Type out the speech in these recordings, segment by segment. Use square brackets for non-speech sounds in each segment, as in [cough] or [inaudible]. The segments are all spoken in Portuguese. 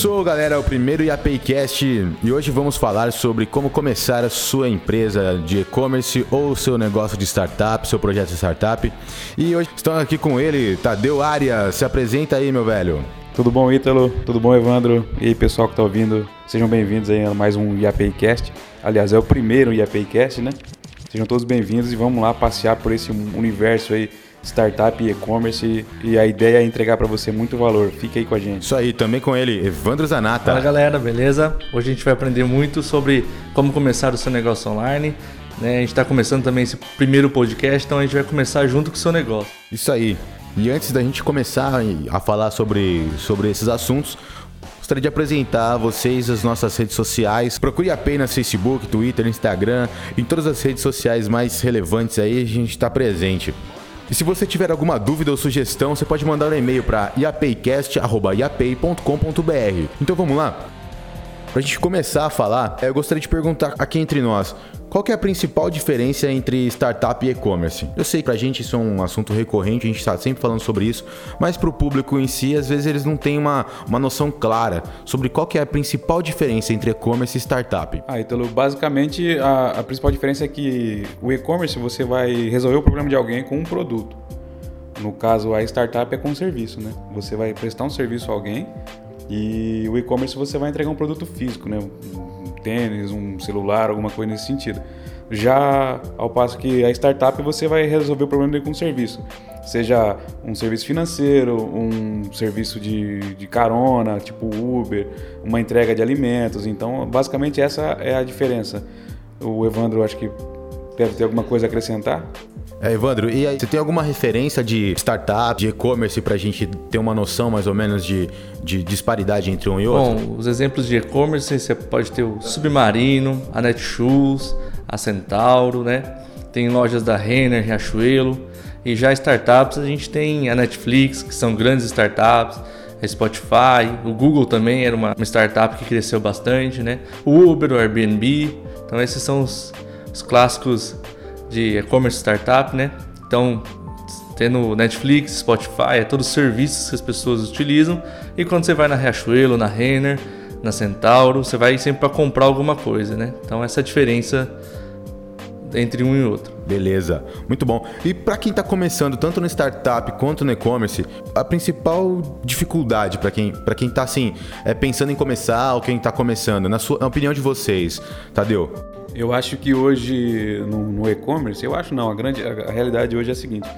Começou, galera, o primeiro IAPcast e hoje vamos falar sobre como começar a sua empresa de e-commerce ou seu negócio de startup, seu projeto de startup. E hoje estamos aqui com ele, Tadeu Arias. Se apresenta aí, meu velho. Tudo bom, Ítalo? Tudo bom, Evandro? E aí, pessoal que está ouvindo, sejam bem-vindos aí a mais um IAPcast. Aliás, é o primeiro IAPcast, né? Sejam todos bem-vindos e vamos lá passear por esse universo aí startup e e-commerce e a ideia é entregar para você muito valor. Fique aí com a gente. Isso aí, também com ele, Evandro Zanata. Fala galera, beleza? Hoje a gente vai aprender muito sobre como começar o seu negócio online. Né? A gente está começando também esse primeiro podcast, então a gente vai começar junto com o seu negócio. Isso aí. E antes da gente começar a falar sobre, sobre esses assuntos, gostaria de apresentar a vocês as nossas redes sociais. Procure apenas Facebook, Twitter, Instagram, em todas as redes sociais mais relevantes aí a gente está presente. E se você tiver alguma dúvida ou sugestão, você pode mandar um e-mail para iapaycast.iapay.com.br. Então vamos lá? Para a gente começar a falar, eu gostaria de perguntar aqui entre nós, qual é a principal diferença entre startup e e-commerce? Eu sei que pra gente isso é um assunto recorrente, a gente está sempre falando sobre isso, mas para o público em si, às vezes eles não têm uma, uma noção clara sobre qual é a principal diferença entre e-commerce e startup. Ah, Ítalo, basicamente a, a principal diferença é que o e-commerce você vai resolver o problema de alguém com um produto. No caso, a startup é com um serviço, né? Você vai prestar um serviço a alguém e o e-commerce você vai entregar um produto físico, né? Um tênis, um celular, alguma coisa nesse sentido. Já ao passo que a startup você vai resolver o problema dele com um serviço, seja um serviço financeiro, um serviço de, de carona, tipo Uber, uma entrega de alimentos. Então, basicamente essa é a diferença. O Evandro acho que deve ter alguma coisa a acrescentar. É, Evandro, e aí, você tem alguma referência de startup, de e-commerce, para a gente ter uma noção mais ou menos de, de disparidade entre um e outro? Bom, os exemplos de e-commerce, você pode ter o Submarino, a Netshoes, a Centauro, né? Tem lojas da Renner, Riachuelo. E já startups, a gente tem a Netflix, que são grandes startups, a Spotify, o Google também era uma, uma startup que cresceu bastante, né? O Uber, o Airbnb. Então esses são os, os clássicos de e-commerce startup, né? Então, tendo Netflix, Spotify, é todos os serviços que as pessoas utilizam. E quando você vai na Riachuelo, na Renner, na Centauro, você vai sempre para comprar alguma coisa, né? Então, essa é a diferença entre um e outro. Beleza, muito bom. E para quem está começando tanto no startup quanto no e-commerce, a principal dificuldade para quem para quem está assim é pensando em começar ou quem está começando, na sua na opinião de vocês, Tadeu? Eu acho que hoje no, no e-commerce, eu acho não, a grande a, realidade hoje é a seguinte.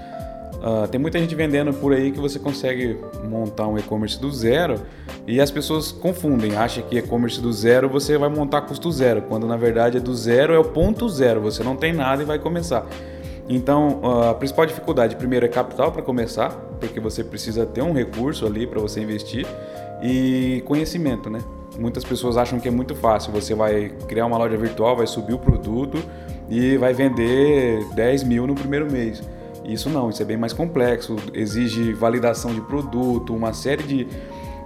Uh, tem muita gente vendendo por aí que você consegue montar um e-commerce do zero e as pessoas confundem, acham que e-commerce do zero você vai montar custo zero, quando na verdade é do zero é o ponto zero, você não tem nada e vai começar. Então, uh, a principal dificuldade, primeiro, é capital para começar, porque você precisa ter um recurso ali para você investir e conhecimento, né? Muitas pessoas acham que é muito fácil. Você vai criar uma loja virtual, vai subir o produto e vai vender 10 mil no primeiro mês. Isso não, isso é bem mais complexo. Exige validação de produto, uma série de.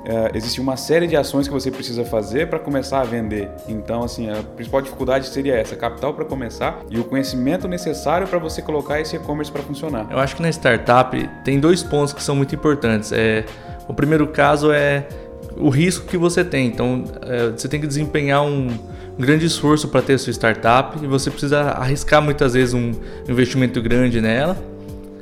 Uh, existe uma série de ações que você precisa fazer para começar a vender. Então, assim, a principal dificuldade seria essa: capital para começar e o conhecimento necessário para você colocar esse e-commerce para funcionar. Eu acho que na startup tem dois pontos que são muito importantes. É, o primeiro caso é o risco que você tem. Então, é, você tem que desempenhar um, grande esforço para ter a sua startup e você precisa arriscar muitas vezes um investimento grande nela.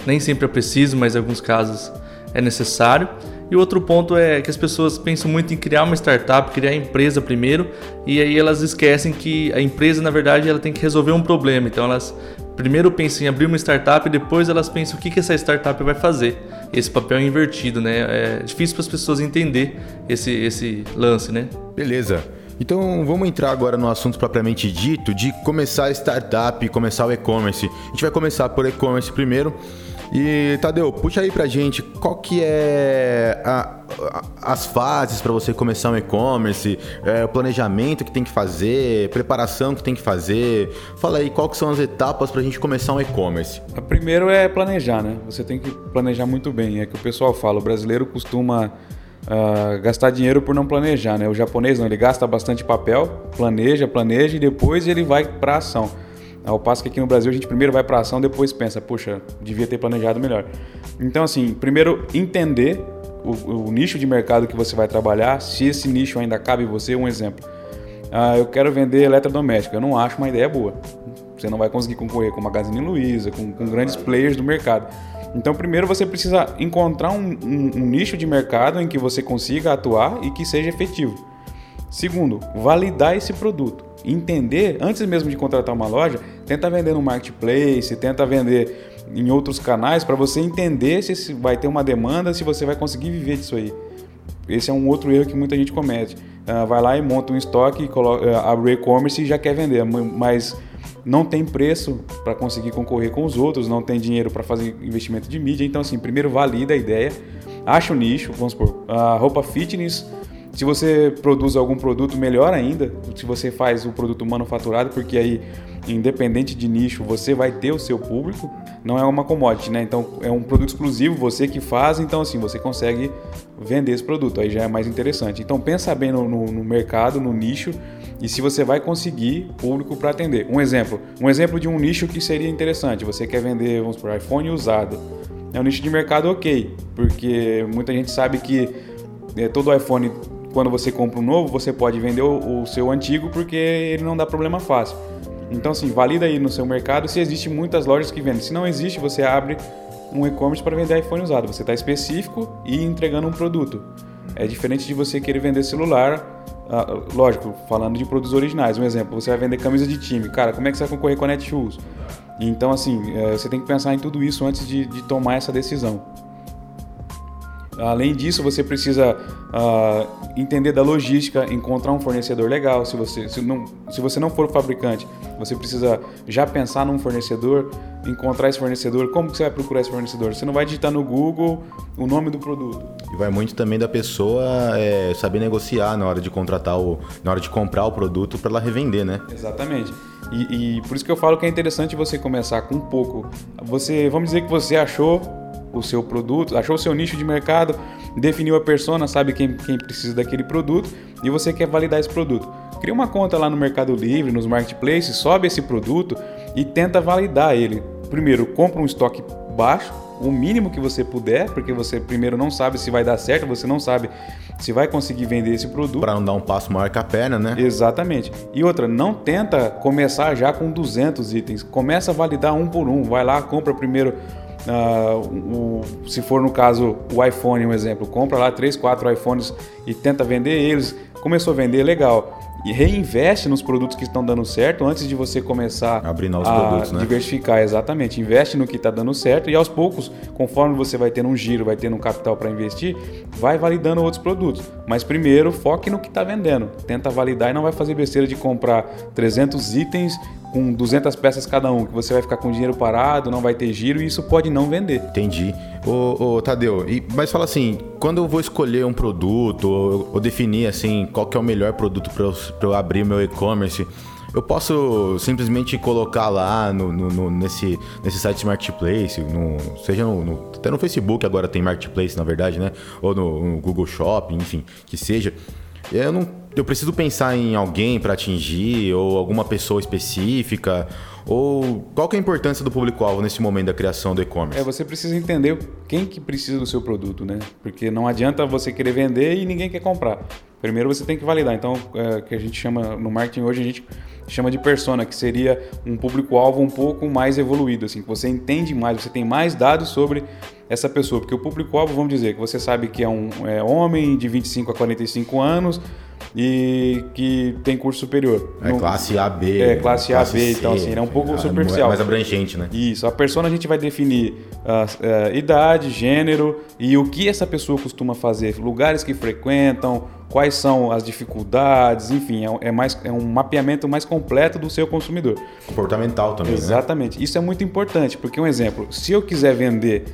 Nem sempre é preciso, mas em alguns casos é necessário. E outro ponto é que as pessoas pensam muito em criar uma startup, criar a empresa primeiro, e aí elas esquecem que a empresa, na verdade, ela tem que resolver um problema. Então elas primeiro pensam em abrir uma startup e depois elas pensam o que, que essa startup vai fazer. Esse papel é invertido, né? É difícil para as pessoas entender esse, esse lance, né? Beleza. Então vamos entrar agora no assunto propriamente dito de começar a startup, começar o e-commerce. A gente vai começar por e-commerce primeiro. E Tadeu, puxa aí pra gente qual que é a, a, as fases para você começar um e-commerce, é, o planejamento que tem que fazer, preparação que tem que fazer. Fala aí qual que são as etapas para a gente começar um e-commerce. Primeiro é planejar, né? Você tem que planejar muito bem. É que o pessoal fala, o brasileiro costuma uh, gastar dinheiro por não planejar, né? O japonês não, ele gasta bastante papel, planeja, planeja e depois ele vai para ação. Ao passo que aqui no Brasil a gente primeiro vai para ação, depois pensa, puxa, devia ter planejado melhor. Então, assim, primeiro entender o, o, nicho de mercado que você vai trabalhar, se esse nicho ainda cabe você, um exemplo. Ah, eu quero vender eletrodoméstico, eu não acho uma ideia boa. Você não vai conseguir concorrer com Magazine Luiza, com, com grandes players do mercado. Então, primeiro você precisa encontrar um, um, um nicho de mercado em que você consiga atuar e que seja efetivo. Segundo, validar esse produto. Entender, antes mesmo de contratar uma loja, tenta vender no marketplace, tenta vender em outros canais para você entender se vai ter uma demanda, se você vai conseguir viver disso aí. Esse é um outro erro que muita gente comete. Uh, vai lá e monta um estoque, coloca, uh, abre e-commerce e já quer vender, mas não tem preço para conseguir concorrer com os outros, não tem dinheiro para fazer investimento de mídia. Então, assim, primeiro valida a ideia, acha o nicho, vamos supor, a roupa fitness. Se você produz algum produto, melhor ainda. Se você faz o produto manufaturado, porque aí, independente de nicho, você vai ter o seu público. Não é uma commodity, né? Então, é um produto exclusivo, você que faz. Então, assim, você consegue vender esse produto. Aí já é mais interessante. Então, pensa bem no, no, no mercado, no nicho e se você vai conseguir público para atender. Um exemplo, um exemplo de um nicho que seria interessante. Você quer vender, vamos por iPhone usado. É um nicho de mercado ok, porque muita gente sabe que é, todo iPhone, quando você compra um novo, você pode vender o, o seu antigo porque ele não dá problema fácil. Então, assim, valida aí no seu mercado se existe muitas lojas que vendem. Se não existe, você abre um e-commerce para vender iPhone usado. Você está específico e entregando um produto. É diferente de você querer vender celular ah, lógico, falando de produtos originais. Um exemplo, você vai vender camisa de time. Cara, como é que você vai concorrer com a Netshoes? Então, assim, é, você tem que pensar em tudo isso antes de, de tomar essa decisão. Além disso, você precisa uh, entender da logística, encontrar um fornecedor legal. Se você, se, não, se você não for fabricante, você precisa já pensar num fornecedor, encontrar esse fornecedor. Como que você vai procurar esse fornecedor? Você não vai digitar no Google o nome do produto. E vai muito também da pessoa é, saber negociar na hora de contratar o, na hora de comprar o produto para ela revender, né? Exatamente. E, e por isso que eu falo que é interessante você começar com um pouco. Você, vamos dizer que você achou o seu produto, achou o seu nicho de mercado, definiu a persona, sabe quem, quem precisa daquele produto e você quer validar esse produto. Cria uma conta lá no Mercado Livre, nos marketplaces, sobe esse produto e tenta validar ele. Primeiro, compra um estoque baixo, o mínimo que você puder, porque você primeiro não sabe se vai dar certo, você não sabe se vai conseguir vender esse produto. Para não dar um passo maior que a perna, né? Exatamente. E outra, não tenta começar já com 200 itens. Começa a validar um por um. Vai lá, compra primeiro Uh, o, se for no caso o iPhone, um exemplo, compra lá 3, 4 iPhones e tenta vender eles, começou a vender, legal. E reinveste nos produtos que estão dando certo antes de você começar Abrir novos a produtos, né? diversificar. Exatamente. Investe no que está dando certo e aos poucos, conforme você vai tendo um giro, vai tendo um capital para investir, vai validando outros produtos. Mas primeiro, foque no que está vendendo. Tenta validar e não vai fazer besteira de comprar 300 itens com 200 peças cada um, que você vai ficar com dinheiro parado, não vai ter giro e isso pode não vender. Entendi. Ô, ô Tadeu, e, mas fala assim, quando eu vou escolher um produto ou, ou definir assim qual que é o melhor produto para eu, eu abrir meu e-commerce, eu posso simplesmente colocar lá no, no, no, nesse, nesse site marketplace, no, seja no, até no Facebook agora tem marketplace, na verdade, né? Ou no, Google Shopping, enfim, que seja. Eu não eu preciso pensar em alguém para atingir ou alguma pessoa específica ou qual que é a importância do público-alvo nesse momento da criação do e-commerce? É, você precisa entender quem que precisa do seu produto, né? Porque não adianta você querer vender e ninguém quer comprar. Primeiro você tem que validar. Então, é, que a gente chama no marketing hoje a gente chama de persona, que seria um público-alvo um pouco mais evoluído, assim, que você entende mais, você tem mais dados sobre essa pessoa, porque o público-alvo, vamos dizer, que você sabe que é um é, homem de 25 a 45 anos, e que tem curso superior. É no, classe A, B. É, classe, classe A, B, C, então assim, é um pouco é superficial. Mais abrangente, né? Isso, a persona a gente vai definir a, a idade, gênero e o que essa pessoa costuma fazer, lugares que frequentam, quais são as dificuldades, enfim, é, é, mais, é um mapeamento mais completo do seu consumidor. Comportamental também, né? Exatamente. Né? Isso é muito importante, porque um exemplo, se eu quiser vender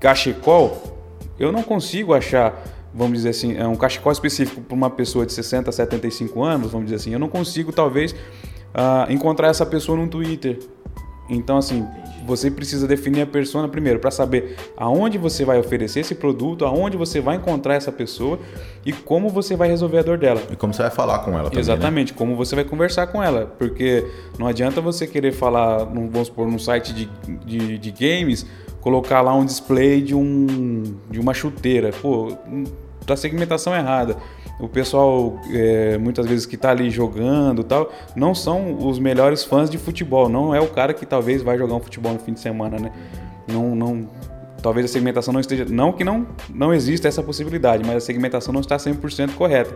cachecol, eu não consigo achar vamos dizer assim, é um cachecol específico para uma pessoa de 60 a 75 anos, vamos dizer assim, eu não consigo talvez uh, encontrar essa pessoa no Twitter. Então, assim, você precisa definir a persona primeiro para saber aonde você vai oferecer esse produto, aonde você vai encontrar essa pessoa e como você vai resolver a dor dela. E como você vai falar com ela também. Né? Exatamente, né? como você vai conversar com ela. Porque não adianta você querer falar, vamos supor, num site de, de, de games colocar lá um display de, um, de uma chuteira. Pô, a segmentação errada. O pessoal, é, muitas vezes que está ali jogando tal, não são os melhores fãs de futebol. Não é o cara que talvez vai jogar um futebol no fim de semana, né? Não, não, talvez a segmentação não esteja. Não que não, não exista essa possibilidade, mas a segmentação não está 100% correta.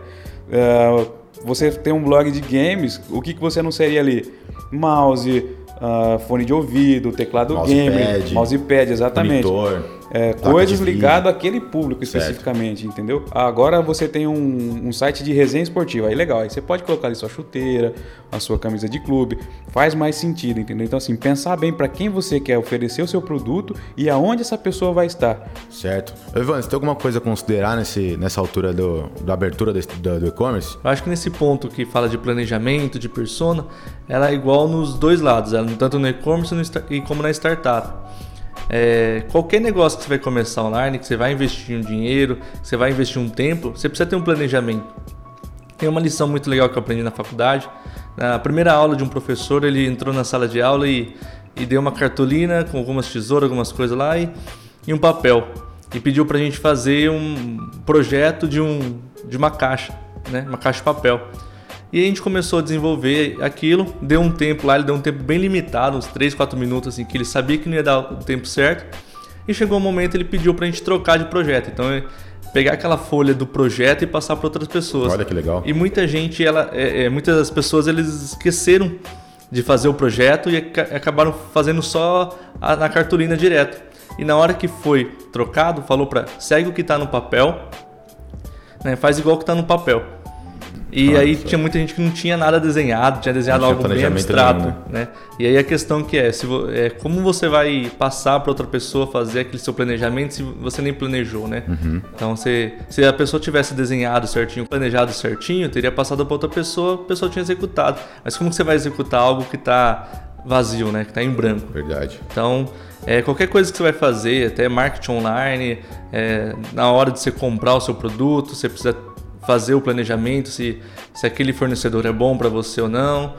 Uh, você tem um blog de games, o que, que você anunciaria ali? Mouse, uh, fone de ouvido, teclado mousepad, gamer, mousepad, exatamente. Monitor, é, coisas ligadas àquele público especificamente, certo. entendeu? Agora você tem um, um, site de resenha esportiva, aí legal, aí você pode colocar ali sua chuteira, a sua camisa de clube, faz mais sentido, entendeu? Então assim, pensar bem para quem você quer oferecer o seu produto e aonde essa pessoa vai estar. Certo. Ivan, você tem alguma coisa a considerar nesse, nessa altura do, da abertura do, do e-commerce? Eu acho que nesse ponto que fala de planejamento, de persona, ela é igual nos dois lados, ela, tanto no e-commerce e como na startup. É, qualquer negócio que você vai começar online, que você vai investir um dinheiro, que você vai investir um tempo, você precisa ter um planejamento. Tem uma lição muito legal que eu aprendi na faculdade. Na primeira aula de um professor, ele entrou na sala de aula e, e deu uma cartolina com algumas tesouras, algumas coisas lá e, e um papel. E pediu para a gente fazer um projeto de, um, de uma caixa, né? uma caixa de papel. E a gente começou a desenvolver aquilo, deu um tempo lá, ele deu um tempo bem limitado, uns 3, 4 minutos, assim, que ele sabia que não ia dar o tempo certo. E chegou um momento ele pediu pra gente trocar de projeto. Então, é pegar aquela folha do projeto e passar para outras pessoas. Olha que legal. E muita gente, ela, é, é, muitas das pessoas, eles esqueceram de fazer o projeto e acabaram fazendo só a, na cartolina direto. E na hora que foi trocado, falou para segue o que está no papel, né, faz igual que está no papel. E Nossa. aí tinha muita gente que não tinha nada desenhado, tinha desenhado algo bem abstrato, né? E aí a questão que é, se é como você vai passar para outra pessoa fazer aquele seu planejamento se você nem planejou, né? Uhum. Então se, se a pessoa tivesse desenhado certinho, planejado certinho, teria passado para outra pessoa, a pessoa tinha executado. Mas como você vai executar algo que está vazio, né? Que está em branco? Verdade. Então é, qualquer coisa que você vai fazer, até marketing online, é, na hora de você comprar o seu produto, você precisa fazer o planejamento, se, se aquele fornecedor é bom para você ou não.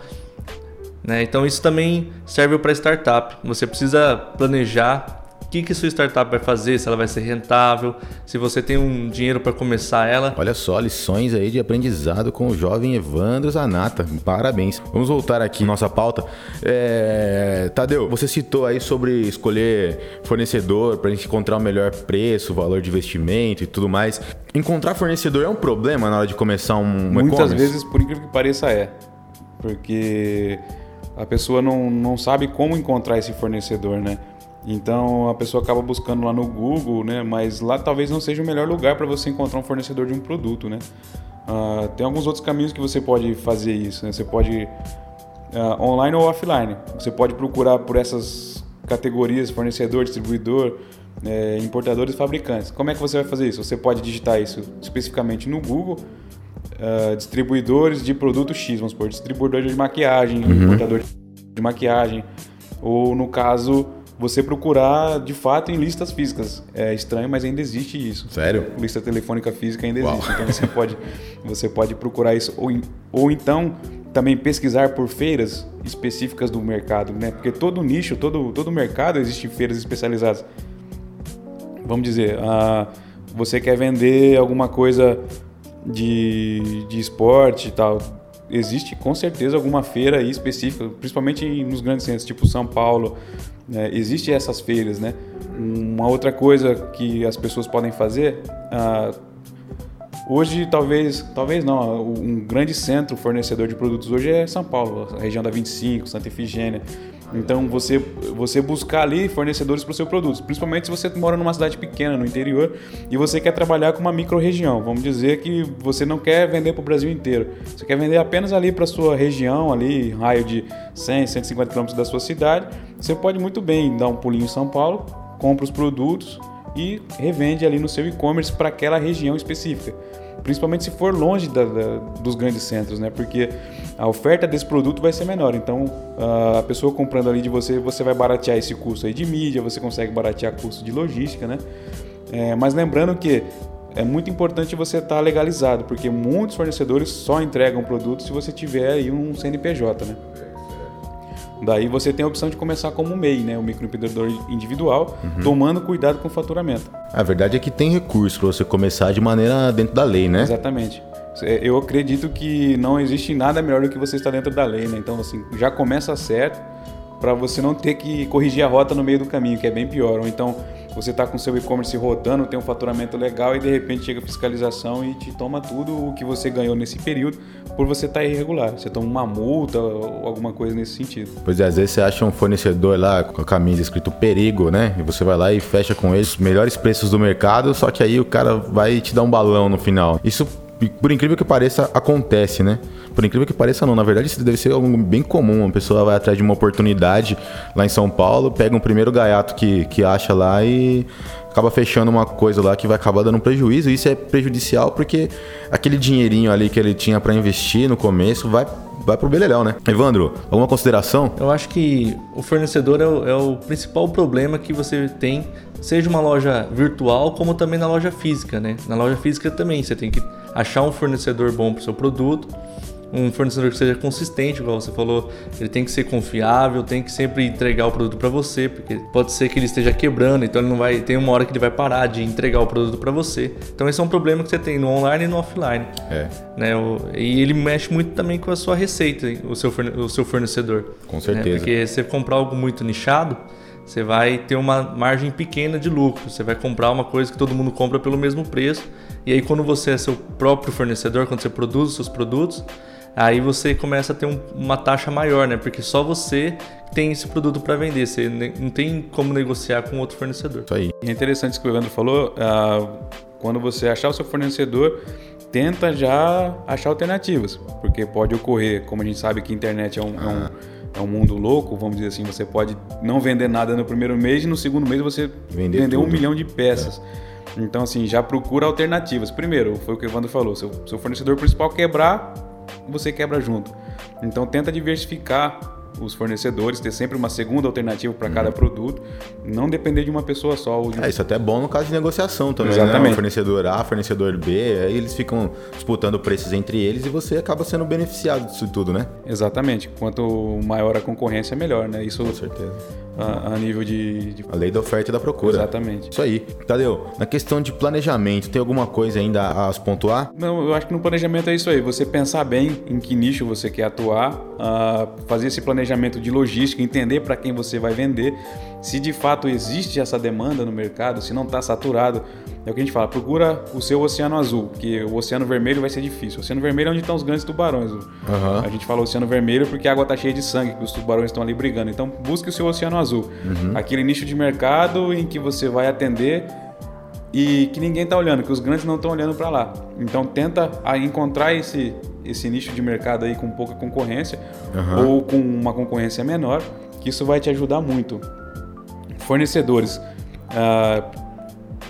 Né? Então isso também serve para startup. Você precisa planejar que, que sua startup vai fazer, se ela vai ser rentável, se você tem um dinheiro para começar ela. Olha só, lições aí de aprendizado com o jovem Evandro Zanata. Parabéns. Vamos voltar aqui nossa pauta. É... Tadeu, você citou aí sobre escolher fornecedor para a gente encontrar o melhor preço, valor de investimento e tudo mais. Encontrar fornecedor é um problema na hora de começar um Muitas vezes, por incrível que pareça, é. Porque a pessoa não, não sabe como encontrar esse fornecedor, né? Então a pessoa acaba buscando lá no Google, né? Mas lá talvez não seja o melhor lugar para você encontrar um fornecedor de um produto, né? Uh, tem alguns outros caminhos que você pode fazer isso. Né? Você pode uh, online ou offline. Você pode procurar por essas categorias: fornecedor, distribuidor, é, importadores, fabricantes. Como é que você vai fazer isso? Você pode digitar isso especificamente no Google. Uh, distribuidores de produto X, vamos supor, distribuidor de maquiagem, uhum. importador de maquiagem, ou no caso você procurar de fato em listas físicas. É estranho, mas ainda existe isso. Sério? Lista telefônica física ainda existe. Uau. Então você pode, você pode procurar isso. Ou, ou então também pesquisar por feiras específicas do mercado, né? Porque todo nicho, todo, todo mercado existe feiras especializadas. Vamos dizer, uh, você quer vender alguma coisa de, de esporte e tal. Existe com certeza alguma feira aí específica, principalmente nos grandes centros, tipo São Paulo, é, existe essas feiras, né? Uma outra coisa que as pessoas podem fazer, ah, hoje talvez, talvez não, um grande centro fornecedor de produtos hoje é São Paulo, a região da 25, Santa Efigênia. Então você, você buscar ali fornecedores para o seu produto, principalmente se você mora numa cidade pequena, no interior, e você quer trabalhar com uma micro-região. Vamos dizer que você não quer vender para o Brasil inteiro, você quer vender apenas ali para sua região, ali, raio de 100, 150 quilômetros da sua cidade. Você pode muito bem dar um pulinho em São Paulo, compra os produtos e revende ali no seu e-commerce para aquela região específica principalmente se for longe da, da, dos grandes centros, né? Porque a oferta desse produto vai ser menor. Então, a pessoa comprando ali de você, você vai baratear esse custo aí de mídia, você consegue baratear custo de logística, né? É, mas lembrando que é muito importante você estar tá legalizado, porque muitos fornecedores só entregam produto se você tiver aí um CNPJ, né? Daí você tem a opção de começar como MEI, né? O microempreendedor individual, uhum. tomando cuidado com o faturamento. A verdade é que tem recurso para você começar de maneira dentro da lei, né? Exatamente. Eu acredito que não existe nada melhor do que você estar dentro da lei, né? Então, assim, já começa certo para você não ter que corrigir a rota no meio do caminho, que é bem pior. Ou então, você está com seu e-commerce rodando, tem um faturamento legal e de repente chega a fiscalização e te toma tudo o que você ganhou nesse período por você estar tá irregular. Você toma uma multa ou alguma coisa nesse sentido. Pois é, às vezes você acha um fornecedor lá com a camisa escrito perigo, né? E você vai lá e fecha com eles os melhores preços do mercado, só que aí o cara vai te dar um balão no final. Isso por incrível que pareça, acontece, né? Por incrível que pareça, não. Na verdade, isso deve ser algo bem comum. Uma pessoa vai atrás de uma oportunidade lá em São Paulo, pega um primeiro gaiato que, que acha lá e acaba fechando uma coisa lá que vai acabar dando prejuízo. E isso é prejudicial porque aquele dinheirinho ali que ele tinha para investir no começo vai vai pro beleléu, né? Evandro, alguma consideração? Eu acho que o fornecedor é o, é o, principal problema que você tem, seja uma loja virtual como também na loja física, né? Na loja física também você tem que achar um fornecedor bom para o seu produto, um fornecedor que seja consistente, igual você falou, ele tem que ser confiável, tem que sempre entregar o produto para você, porque pode ser que ele esteja quebrando, então ele não vai, tem uma hora que ele vai parar de entregar o produto para você. Então esse é um problema que você tem no online e no offline. É. Né? E ele mexe muito também com a sua receita, o seu, o seu fornecedor. Com certeza. Né? Porque você comprar algo muito nichado, você vai ter uma margem pequena de lucro. Você vai comprar uma coisa que todo mundo compra pelo mesmo preço. E aí, quando você é seu próprio fornecedor, quando você produz os seus produtos, aí você começa a ter um, uma taxa maior, né? Porque só você tem esse produto para vender. Você não tem como negociar com outro fornecedor. Isso aí. É interessante isso que o Evandro falou. Uh, quando você achar o seu fornecedor, tenta já achar alternativas. Porque pode ocorrer, como a gente sabe que a internet é um, ah. é um é um mundo louco, vamos dizer assim, você pode não vender nada no primeiro mês e no segundo mês você vender, vender um milhão de peças. É. Então, assim, já procura alternativas. Primeiro, foi o que o Evandro falou, seu, seu fornecedor principal quebrar, você quebra junto. Então, tenta diversificar os fornecedores, ter sempre uma segunda alternativa para cada produto, não depender de uma pessoa só. De... É, isso até é bom no caso de negociação também, Exatamente. né? fornecedor A, fornecedor B, aí eles ficam disputando preços entre eles e você acaba sendo beneficiado disso tudo, né? Exatamente. Quanto maior a concorrência, melhor, né? Isso Com certeza. A, a nível de, de, A lei da oferta e da procura. Exatamente. Isso aí. Tadeu, na questão de planejamento, tem alguma coisa ainda a se pontuar? Não, eu acho que no planejamento é isso aí. Você pensar bem em que nicho você quer atuar, uh, fazer esse planejamento planejamento de logística, entender para quem você vai vender, se de fato existe essa demanda no mercado, se não está saturado. É o que a gente fala, procura o seu oceano azul, porque o oceano vermelho vai ser difícil. O oceano vermelho é onde estão os grandes tubarões. Uhum. A gente fala oceano vermelho porque a água está cheia de sangue, que os tubarões estão ali brigando. Então busque o seu oceano azul. Uhum. Aquele nicho de mercado em que você vai atender e que ninguém está olhando, que os grandes não estão olhando para lá. Então tenta encontrar esse esse nicho de mercado aí com pouca concorrência uhum. ou com uma concorrência menor, que isso vai te ajudar muito. Fornecedores, uh,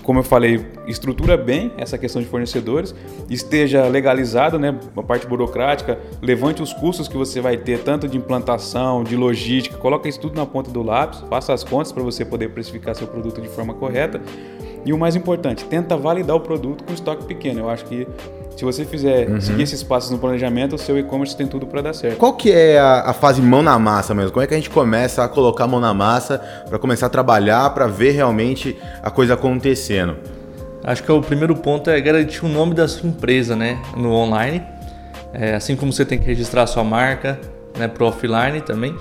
como eu falei, estrutura bem essa questão de fornecedores, esteja legalizado, né, a parte burocrática, levante os custos que você vai ter, tanto de implantação, de logística, coloque isso tudo na ponta do lápis, faça as contas para você poder precificar seu produto de forma correta. E o mais importante, tenta validar o produto com estoque pequeno. Eu acho que se você fizer uhum. seguir esses passos no planejamento, o seu e-commerce tem tudo para dar certo. Qual que é a, a, fase mão na massa mesmo? Como é que a gente começa a colocar a mão na massa para começar a trabalhar, para ver realmente a coisa acontecendo? Acho que o primeiro ponto é garantir o nome da sua empresa, né, no online. É, assim como você tem que registrar a sua marca, né, pro offline também.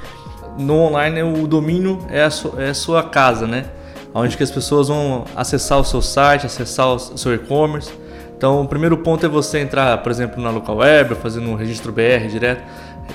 No online o domínio é a, su, é a sua casa, né? Onde que as pessoas vão acessar o seu site, acessar o seu e-commerce então, o primeiro ponto é você entrar, por exemplo, na local web, fazendo um registro BR direto,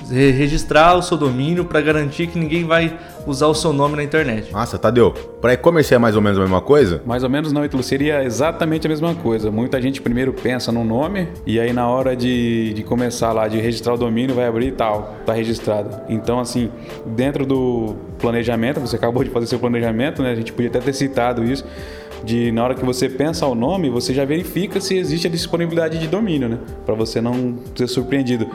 registrar o seu domínio para garantir que ninguém vai usar o seu nome na internet. Nossa, Tadeu, para e-commerce é mais ou menos a mesma coisa? Mais ou menos não, Ítalo, seria exatamente a mesma coisa. Muita gente primeiro pensa no nome e aí na hora de, de começar lá, de registrar o domínio, vai abrir e tal, tá registrado. Então, assim, dentro do planejamento, você acabou de fazer seu planejamento, né? A gente podia até ter citado isso de na hora que você pensa o nome, você já verifica se existe a disponibilidade de domínio, né? Para você não ser surpreendido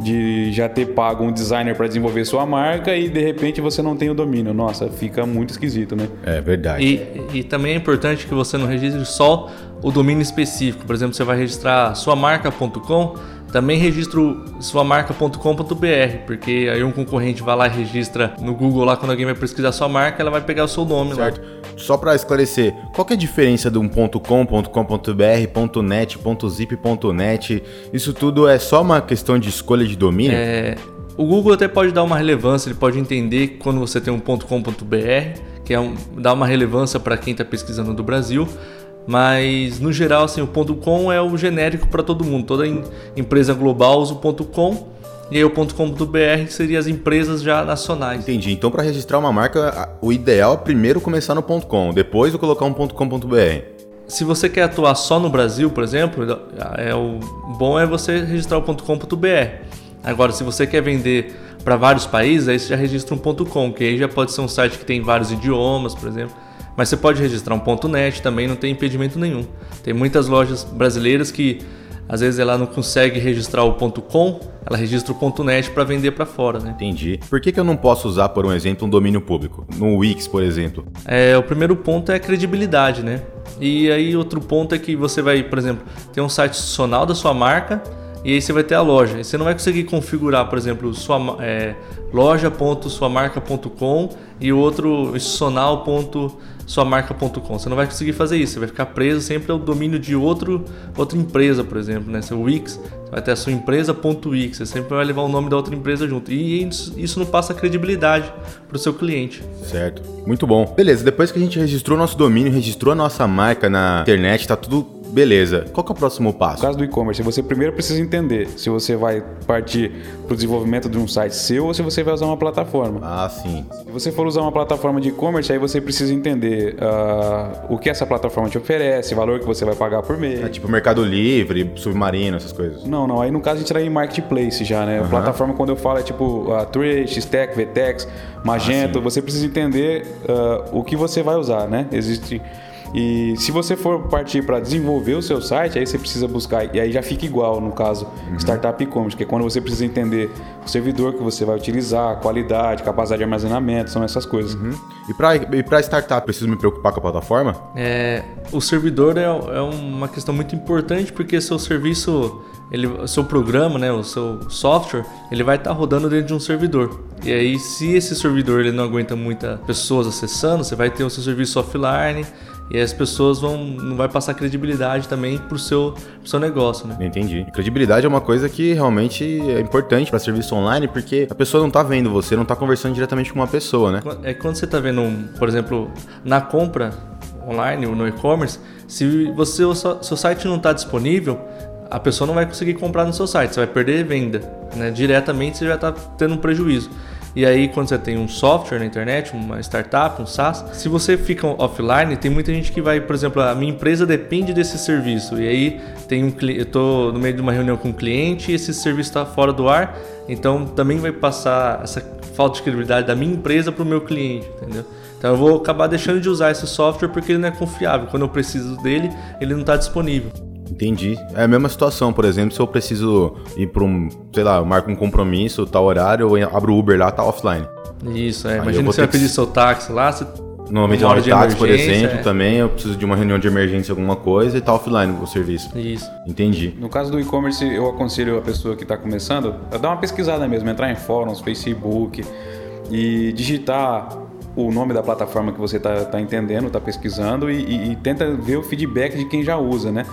de já ter pago um designer para desenvolver sua marca e de repente você não tem o domínio. Nossa, fica muito esquisito, né? É verdade. E, e também é importante que você não registre só o domínio específico. Por exemplo, você vai registrar suamarca.com, Também registro sua marca.com.br, porque aí um concorrente vai lá e registra no Google lá quando alguém vai pesquisar sua marca, ela vai pegar o seu nome certo. lá. Só para esclarecer, qual é a diferença de um .com, .com.br, .net, .zip, .net? Isso tudo é só uma questão de escolha de domínio? É, o Google até pode dar uma relevância, ele pode entender quando você tem um .com.br, que é um, dá uma relevância para quem está pesquisando do Brasil, mas no geral assim, o .com é o genérico para todo mundo. Toda empresa global usa o .com e aí o .com.br seria as empresas já nacionais. Entendi. Então para registrar uma marca, o ideal é primeiro começar no .com, depois eu colocar um .com.br. Se você quer atuar só no Brasil, por exemplo, é o bom é você registrar o .com.br. Agora, se você quer vender para vários países, aí você já registra um .com, que aí já pode ser um site que tem vários idiomas, por exemplo. Mas você pode registrar um .net também, não tem impedimento nenhum. Tem muitas lojas brasileiras que às vezes ela não consegue registrar o .com, ela registra o .net para vender para fora, né? Entendi. Por que, que eu não posso usar, por um exemplo, um domínio público? No Wix, por exemplo? É, o primeiro ponto é a credibilidade, né? E aí outro ponto é que você vai, por exemplo, ter um site institucional da sua marca e aí você vai ter a loja. E você não vai conseguir configurar, por exemplo, sua é, loja.suamarca.com e outro institucional.suamarca.com. Você não vai conseguir fazer isso. Você vai ficar preso sempre ao domínio de outro, outra empresa, por exemplo, né? Seu Wix, você vai ter a sua empresa.wix. Você sempre vai levar o nome da outra empresa junto. E isso não passa credibilidade para o seu cliente. Certo. Muito bom. Beleza, depois que a gente registrou nosso domínio, registrou a nossa marca na internet, tá tudo Beleza. Qual é o próximo passo? No caso do e-commerce, você primeiro precisa entender se você vai partir para o desenvolvimento de um site seu ou se você vai usar uma plataforma. Ah, sim. Se você for usar uma plataforma de e-commerce, aí você precisa entender uh, o que essa plataforma te oferece, o valor que você vai pagar por mês. É tipo Mercado Livre, Submarino, essas coisas. Não, não. Aí no caso a gente está em marketplace já, né? Uhum. Plataforma quando eu falo é tipo a uh, Trace, Stack, VTEX, Magento. Ah, você precisa entender uh, o que você vai usar, né? Existe e se você for partir para desenvolver o seu site, aí você precisa buscar, e aí já fica igual no caso uhum. Startup E-Commerce, que é quando você precisa entender o servidor que você vai utilizar, qualidade, capacidade de armazenamento, são essas coisas. Uhum. E para startup, preciso me preocupar com a plataforma? É, o servidor é, é uma questão muito importante porque seu serviço ele, o seu programa, né, o seu software, ele vai estar tá rodando dentro de um servidor. E aí, se esse servidor ele não aguenta muitas pessoas acessando, você vai ter o seu serviço offline e as pessoas vão não vai passar credibilidade também pro seu, pro seu negócio, né? Entendi. Credibilidade é uma coisa que realmente é importante para serviço online, porque a pessoa não tá vendo você, não tá conversando diretamente com uma pessoa, né? É quando você tá vendo, por exemplo, na compra online ou no e-commerce, se você o seu site não está disponível, a pessoa não vai conseguir comprar no seu site, você vai perder venda, né? Diretamente você já está tendo um prejuízo. E aí, quando você tem um software na internet, uma startup, um SaaS, se você fica offline, tem muita gente que vai, por exemplo, a minha empresa depende desse serviço. E aí tem um eu tô no meio de uma reunião com um cliente e esse serviço está fora do ar, então também vai passar essa falta de credibilidade da minha empresa para o meu cliente, entendeu? Então eu vou acabar deixando de usar esse software porque ele não é confiável. Quando eu preciso dele, ele não está disponível. Entendi. É a mesma situação, por exemplo, se eu preciso ir para um, sei lá, eu marco um compromisso, tal horário, eu abro o Uber lá, tá offline. Isso, é. Imagina que você vai pedir seu táxi lá, você Normalmente hora de táxi, por exemplo, é. também eu preciso de uma reunião de emergência, alguma coisa, e tá offline o serviço. Isso. Entendi. No caso do e-commerce, eu aconselho a pessoa que está começando a dar uma pesquisada mesmo, entrar em fóruns, Facebook e digitar o nome da plataforma que você está tá entendendo, está pesquisando e, e, e tenta ver o feedback de quem já usa, né?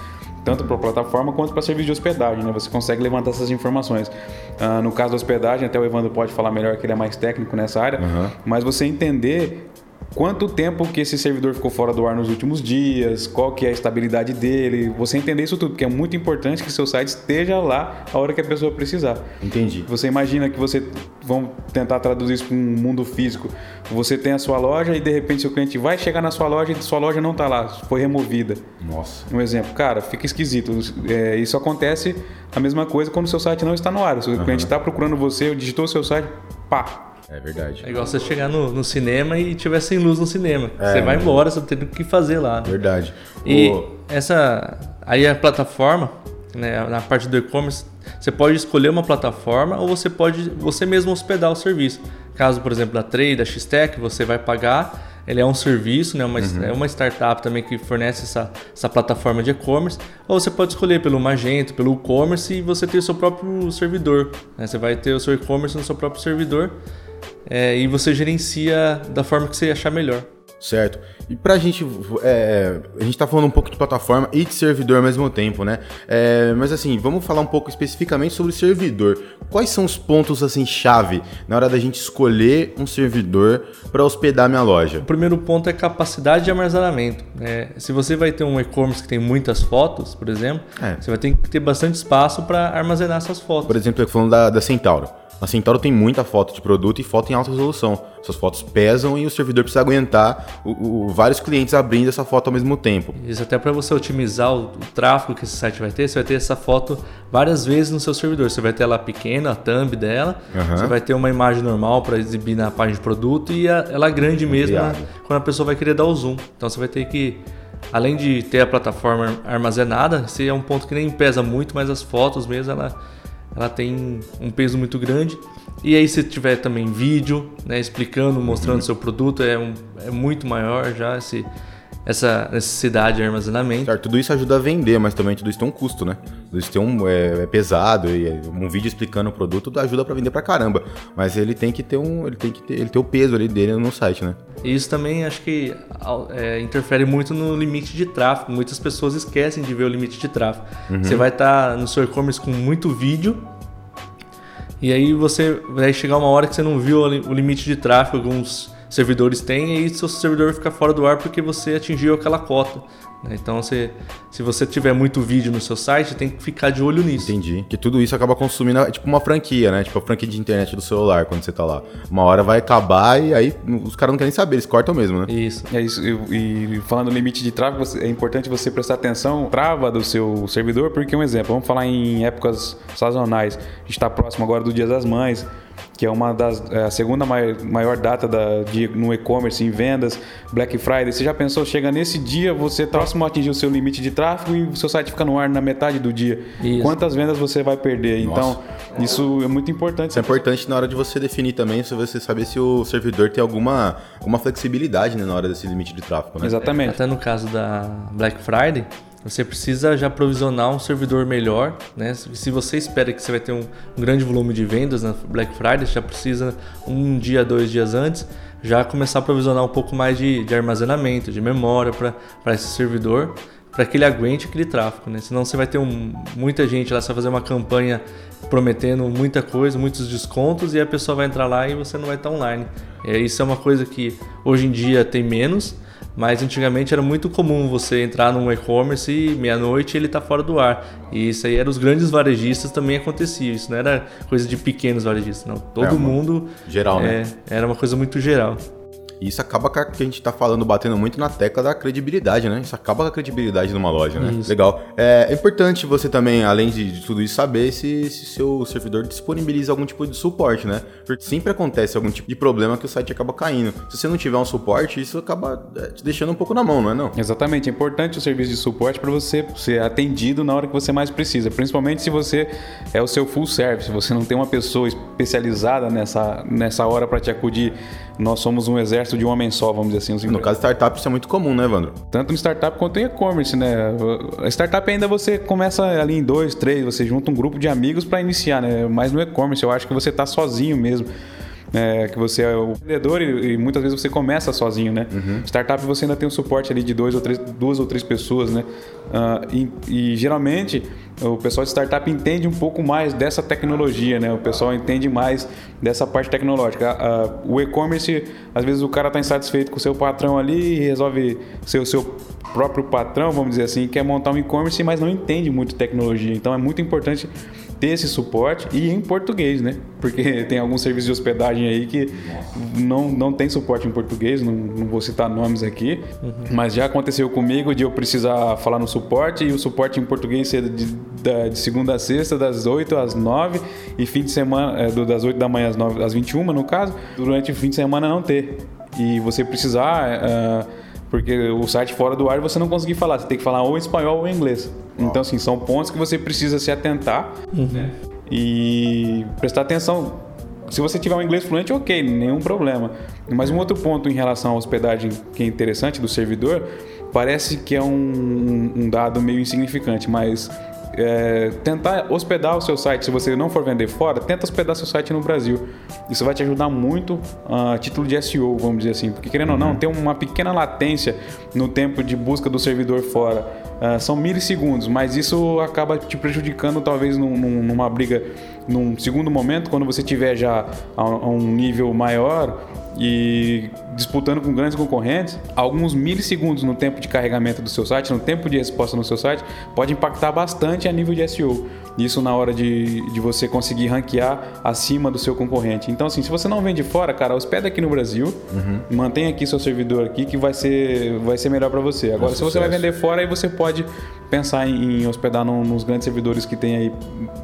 Tanto para a plataforma quanto para serviço de hospedagem. Né? Você consegue levantar essas informações. Uh, no caso da hospedagem, até o Evandro pode falar melhor que ele é mais técnico nessa área, uhum. mas você entender quanto tempo que esse servidor ficou fora do ar nos últimos dias, qual que é a estabilidade dele, você entender isso tudo, porque é muito importante que seu site esteja lá a hora que a pessoa precisar. Entendi. Você imagina que você vão tentar traduzir isso para um mundo físico. Você tem a sua loja e de repente seu cliente vai chegar na sua loja e sua loja não está lá, foi removida. Nossa. Um exemplo, cara, fica esquisito. É, isso acontece a mesma coisa quando seu site não está no ar. O seu uhum. cliente está procurando você, digitou o seu site, pá, é verdade. É igual você chegar no, no cinema e tiver sem luz no cinema. É, você vai embora, você tem o que fazer lá. Né? Verdade. E o... essa. Aí a plataforma, né, na parte do e-commerce, você pode escolher uma plataforma ou você pode você mesmo hospedar o serviço. Caso, por exemplo, da Trade, da Xtech, você vai pagar ele é um serviço, né? Uma, uhum. É uma startup também que fornece essa, essa plataforma de e-commerce. Ou você pode escolher pelo Magento, pelo e-commerce e você ter o seu próprio servidor. Né? Você vai ter o seu e-commerce no seu próprio servidor é, e você gerencia da forma que você achar melhor. Certo. E pra gente. É, a gente tá falando um pouco de plataforma e de servidor ao mesmo tempo, né? É, mas assim, vamos falar um pouco especificamente sobre servidor. Quais são os pontos, assim, chave na hora da gente escolher um servidor para hospedar minha loja? O primeiro ponto é capacidade de armazenamento. É, se você vai ter um e-commerce que tem muitas fotos, por exemplo, é. você vai ter que ter bastante espaço para armazenar essas fotos. Por exemplo, eu falando da, da Centauro. A Centauro tem muita foto de produto e foto em alta resolução. Essas fotos pesam e o servidor precisa aguentar o, o, vários clientes abrindo essa foto ao mesmo tempo. Isso até para você otimizar o, o, tráfego que esse site vai ter, você vai ter essa foto várias vezes no seu servidor. Você vai ter ela pequena, a thumb dela, uhum. você vai ter uma imagem normal para exibir na página de produto e a, ela grande mesmo na, quando a pessoa vai querer dar o zoom. Então você vai ter que além de ter a plataforma armazenada, esse é um ponto que nem pesa muito, mas as fotos mesmo ela ela tem um peso muito grande. E aí se tiver também vídeo, né, explicando, mostrando uhum. seu produto, é, um, é muito maior já esse, essa necessidade de armazenamento. Certo, tudo isso ajuda a vender, mas também tudo isso tem um custo, né? Tudo isso tem um, é, é pesado e é, um vídeo explicando o produto ajuda para vender para caramba, mas ele tem que ter um, ele tem que ter, ele tem o peso ali dele no site, né? Isso também acho que é, interfere muito no limite de tráfego. Muitas pessoas esquecem de ver o limite de tráfego. Uhum. Você vai estar tá no seu e-commerce com muito vídeo e aí você vai chegar uma hora que você não viu o limite de tráfego, alguns servidores têm, e aí seu servidor fica fora do ar porque você atingiu aquela cota. Né? Então, você, se você tiver muito vídeo no seu site, tem que ficar de olho nisso. Entendi. Que tudo isso acaba consumindo, é tipo uma franquia, né? Tipo a franquia de internet do celular, quando você tá lá. Uma hora vai acabar e aí os caras não querem saber, eles cortam mesmo, né? Isso. É isso. E, e falando no limite de tráfego, é importante você prestar atenção trava do seu servidor, porque um exemplo, vamos falar em épocas sazonais. A gente está próximo agora do Dia das Mães que é uma das é a segunda maior, maior data da, de, no e-commerce em vendas, Black Friday. Você já pensou, chega nesse dia, você tá próximo a atingir o seu limite de tráfego e o seu site fica no ar na metade do dia. Isso. Quantas vendas você vai perder? Nossa. Então, isso é muito importante. Isso é importante na hora de você definir também, se você saber se o servidor tem alguma, alguma flexibilidade né, na hora desse limite de tráfego. Né? Exatamente. Até no caso da Black Friday, você precisa já provisionar um servidor melhor, né? Se você espera que você vai ter um, um grande volume de vendas na Black Friday, já precisa um dia, dois dias antes, já começar a provisionar um pouco mais de, de armazenamento, de memória para esse servidor, para que ele aguente aquele tráfego, né? Senão você vai ter um, muita gente lá, você vai fazer uma campanha prometendo muita coisa, muitos descontos e a pessoa vai entrar lá e você não vai estar online. E isso é uma coisa que hoje em dia tem menos, mas antigamente era muito comum você entrar num e-commerce e meia-noite ele tá fora do ar. E isso aí era os grandes varejistas também acontecia. Isso não era coisa de pequenos varejistas, não. Todo é mundo. Geral, é, né? Era uma coisa muito geral. E isso acaba com a que a gente tá falando, batendo muito na tecla da credibilidade, né? Isso acaba com a credibilidade de uma loja, né? Isso. Legal. É, é, importante você também, além de, de tudo isso, saber se, se seu servidor disponibiliza algum tipo de suporte, né? Porque sempre acontece algum tipo de problema que o site acaba caindo. Se você não tiver um suporte, isso acaba é, te deixando um pouco na mão, não é não? Exatamente. É importante o serviço de suporte para você ser atendido na hora que você mais precisa. Principalmente se você é o seu full service, você não tem uma pessoa especializada nessa, nessa hora para te acudir nós somos um exército de um homem só, vamos dizer assim. No caso startup isso é muito comum, né, Evandro? Tanto no startup quanto em e-commerce, né? A startup ainda você começa ali em dois, três, você junta um grupo de amigos para iniciar, né? Mas no e-commerce eu acho que você tá sozinho mesmo. É, que você é o vendedor e, e, muitas vezes você começa sozinho, né? Uhum. Startup você ainda tem um suporte ali de dois ou três, duas ou três pessoas, né? Uh, e, e, geralmente o pessoal de startup entende um pouco mais dessa tecnologia, né? O pessoal entende mais dessa parte tecnológica. Uh, o e-commerce, às vezes o cara está insatisfeito com o seu patrão ali e resolve ser o seu próprio patrão, vamos dizer assim, quer montar um e-commerce, mas não entende muito tecnologia. Então é muito importante ter esse suporte e em português, né? Porque [laughs] tem alguns serviços de hospedagem aí que não, não tem suporte em português, não, não vou citar nomes aqui, uhum. mas já aconteceu comigo de eu precisar falar no suporte e o suporte em português ser de, de, segunda a sexta, das 8 às 9 e fim de semana, é, das 8 da manhã às, 9, às 21, no caso, durante o fim de semana não ter. E você precisar. Uh, porque o site fora do ar você não conseguir falar, você tem que falar ou espanhol ou inglês. Então, assim, são pontos que você precisa se atentar uhum. e prestar atenção se você tiver um inglês fluente, ok, nenhum problema. Mas um outro ponto em relação à hospedagem que é interessante do servidor, parece que é um, um dado meio insignificante, mas é, tentar hospedar o seu site, se você não for vender fora, tenta hospedar seu site no Brasil. Isso vai te ajudar muito a título de SEO, vamos dizer assim. Porque querendo uhum. ou não, tem uma pequena latência no tempo de busca do servidor fora. Uh, são milissegundos, mas isso acaba te prejudicando talvez num, numa briga num segundo momento, quando você tiver já a, a um nível maior e disputando com grandes concorrentes, alguns milissegundos no tempo de carregamento do seu site, no tempo de resposta no seu site, pode impactar bastante a nível de SEO. Isso na hora de, de você conseguir ranquear acima do seu concorrente. Então, assim, se você não vende fora, cara, hospeda aqui no Brasil, uhum. mantém aqui seu servidor aqui que vai ser, vai ser melhor para você. Agora, se você vai vender fora, aí você pode pensar em, em hospedar no, nos grandes servidores que tem aí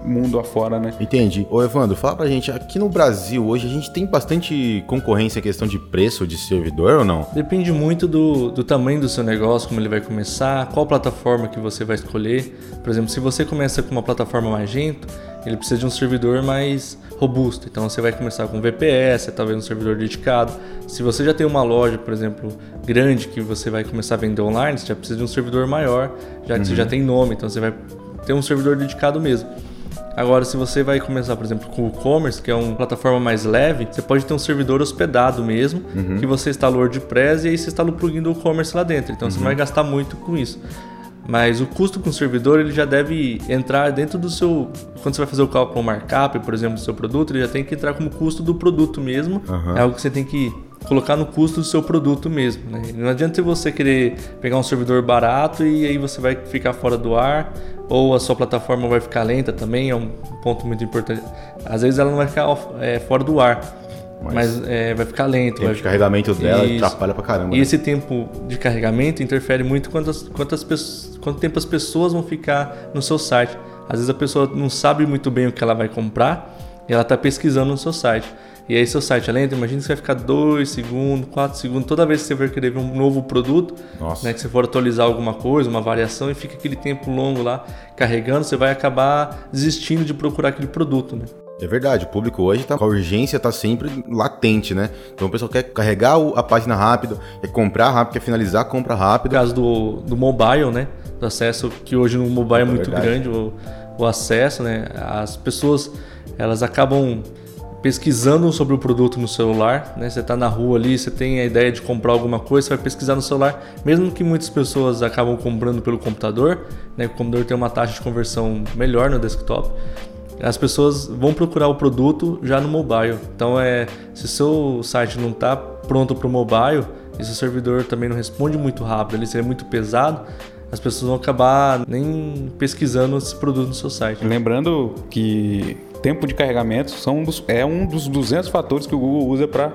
mundo afora, né? Entendi. Ô, Evandro, fala pra gente, aqui no Brasil hoje a gente tem bastante concorrência em questão de preço de servidor ou não? Depende muito do, do tamanho do seu negócio, como ele vai começar, qual plataforma que você vai escolher. Por exemplo, se você começa com uma plataforma Magento, ele precisa de um servidor mais robusto. Então você vai começar com VPS, talvez um servidor dedicado. Se você já tem uma loja, por exemplo, grande que você vai começar a vender online, você já precisa de um servidor maior, já que uhum. você já uhum. tem nome, então você vai ter um servidor dedicado mesmo. Agora, se você vai começar, por exemplo, com o e-commerce, que é uma plataforma mais leve, você pode ter um servidor hospedado mesmo, uhum. que você instala o WordPress e aí você instala o plugin do e-commerce lá dentro. Então uhum. você não vai gastar muito com isso. Mas o custo com o servidor ele já deve entrar dentro do seu. Quando você vai fazer o cálculo markup, por exemplo, do seu produto, ele já tem que entrar como custo do produto mesmo. Uhum. É algo que você tem que colocar no custo do seu produto mesmo. Né? Não adianta você querer pegar um servidor barato e aí você vai ficar fora do ar ou a sua plataforma vai ficar lenta também, é um ponto muito importante. Às vezes ela não vai ficar é, fora do ar, mas, mas é, vai ficar lento. Tempo vai... de carregamento dela Isso. atrapalha pra caramba. E né? esse tempo de carregamento interfere muito quantas, quantas pessoas, quanto tempo as pessoas vão ficar no seu site. Às vezes a pessoa não sabe muito bem o que ela vai comprar e ela está pesquisando no seu site. E aí seu site é lento, imagina que você vai ficar 2 segundos, 4 segundos, toda vez que você vai querer ver um novo produto, né, que você for atualizar alguma coisa, uma variação, e fica aquele tempo longo lá carregando, você vai acabar desistindo de procurar aquele produto. Né? É verdade, o público hoje tá, a urgência está sempre latente, né? Então o pessoal quer carregar a página rápido, quer comprar rápido, quer finalizar, compra rápido. No caso do, do mobile, né? Do acesso, que hoje no mobile é, é muito verdade. grande o, o acesso, né? As pessoas, elas acabam pesquisando sobre o produto no celular, né? Você está na rua ali, você tem a ideia de comprar alguma coisa, você vai pesquisar no celular, mesmo que muitas pessoas acabam comprando pelo computador, né? O computador tem uma taxa de conversão melhor no desktop. As pessoas vão procurar o produto já no mobile. Então é, se o seu site não está pronto para o mobile, e se o servidor também não responde muito rápido, ele seria muito pesado, as pessoas vão acabar nem pesquisando esse produto no seu site. Lembrando que tempo de carregamento são um dos, é um dos 200 fatores que o Google usa para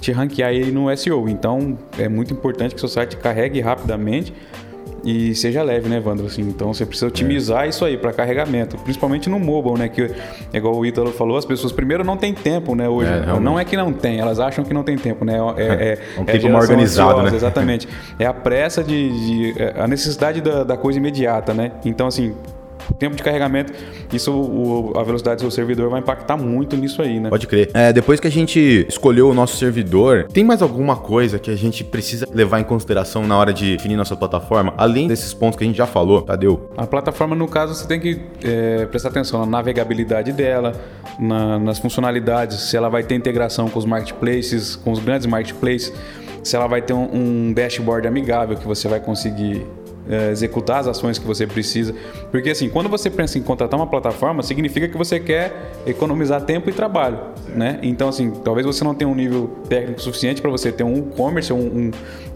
te ranquear no SEO. Então é muito importante que seu site carregue rapidamente e seja leve, né, Evandro? Assim, então você precisa otimizar é. isso aí para carregamento, principalmente no mobile, né? Que é igual o Ítalo falou, as pessoas primeiro não têm tempo, né? Hoje é, não é que não tem, elas acham que não tem tempo, né? É, é, é um tempo organizado, ansiosa, né? Exatamente. É a pressa de, de a necessidade da, da coisa imediata, né? Então assim tempo de carregamento, isso o, a velocidade do seu servidor vai impactar muito nisso aí, né? Pode crer. É, depois que a gente escolheu o nosso servidor, tem mais alguma coisa que a gente precisa levar em consideração na hora de definir nossa plataforma, além desses pontos que a gente já falou, Tadeu? A plataforma, no caso, você tem que é, prestar atenção na navegabilidade dela, na, nas funcionalidades, se ela vai ter integração com os marketplaces, com os grandes marketplaces, se ela vai ter um, um dashboard amigável que você vai conseguir é, executar as ações que você precisa. Porque assim, quando você pensa em contratar uma plataforma, significa que você quer economizar tempo e trabalho, né? Então assim, talvez você não tenha um nível técnico suficiente para você ter um e-commerce, um, um,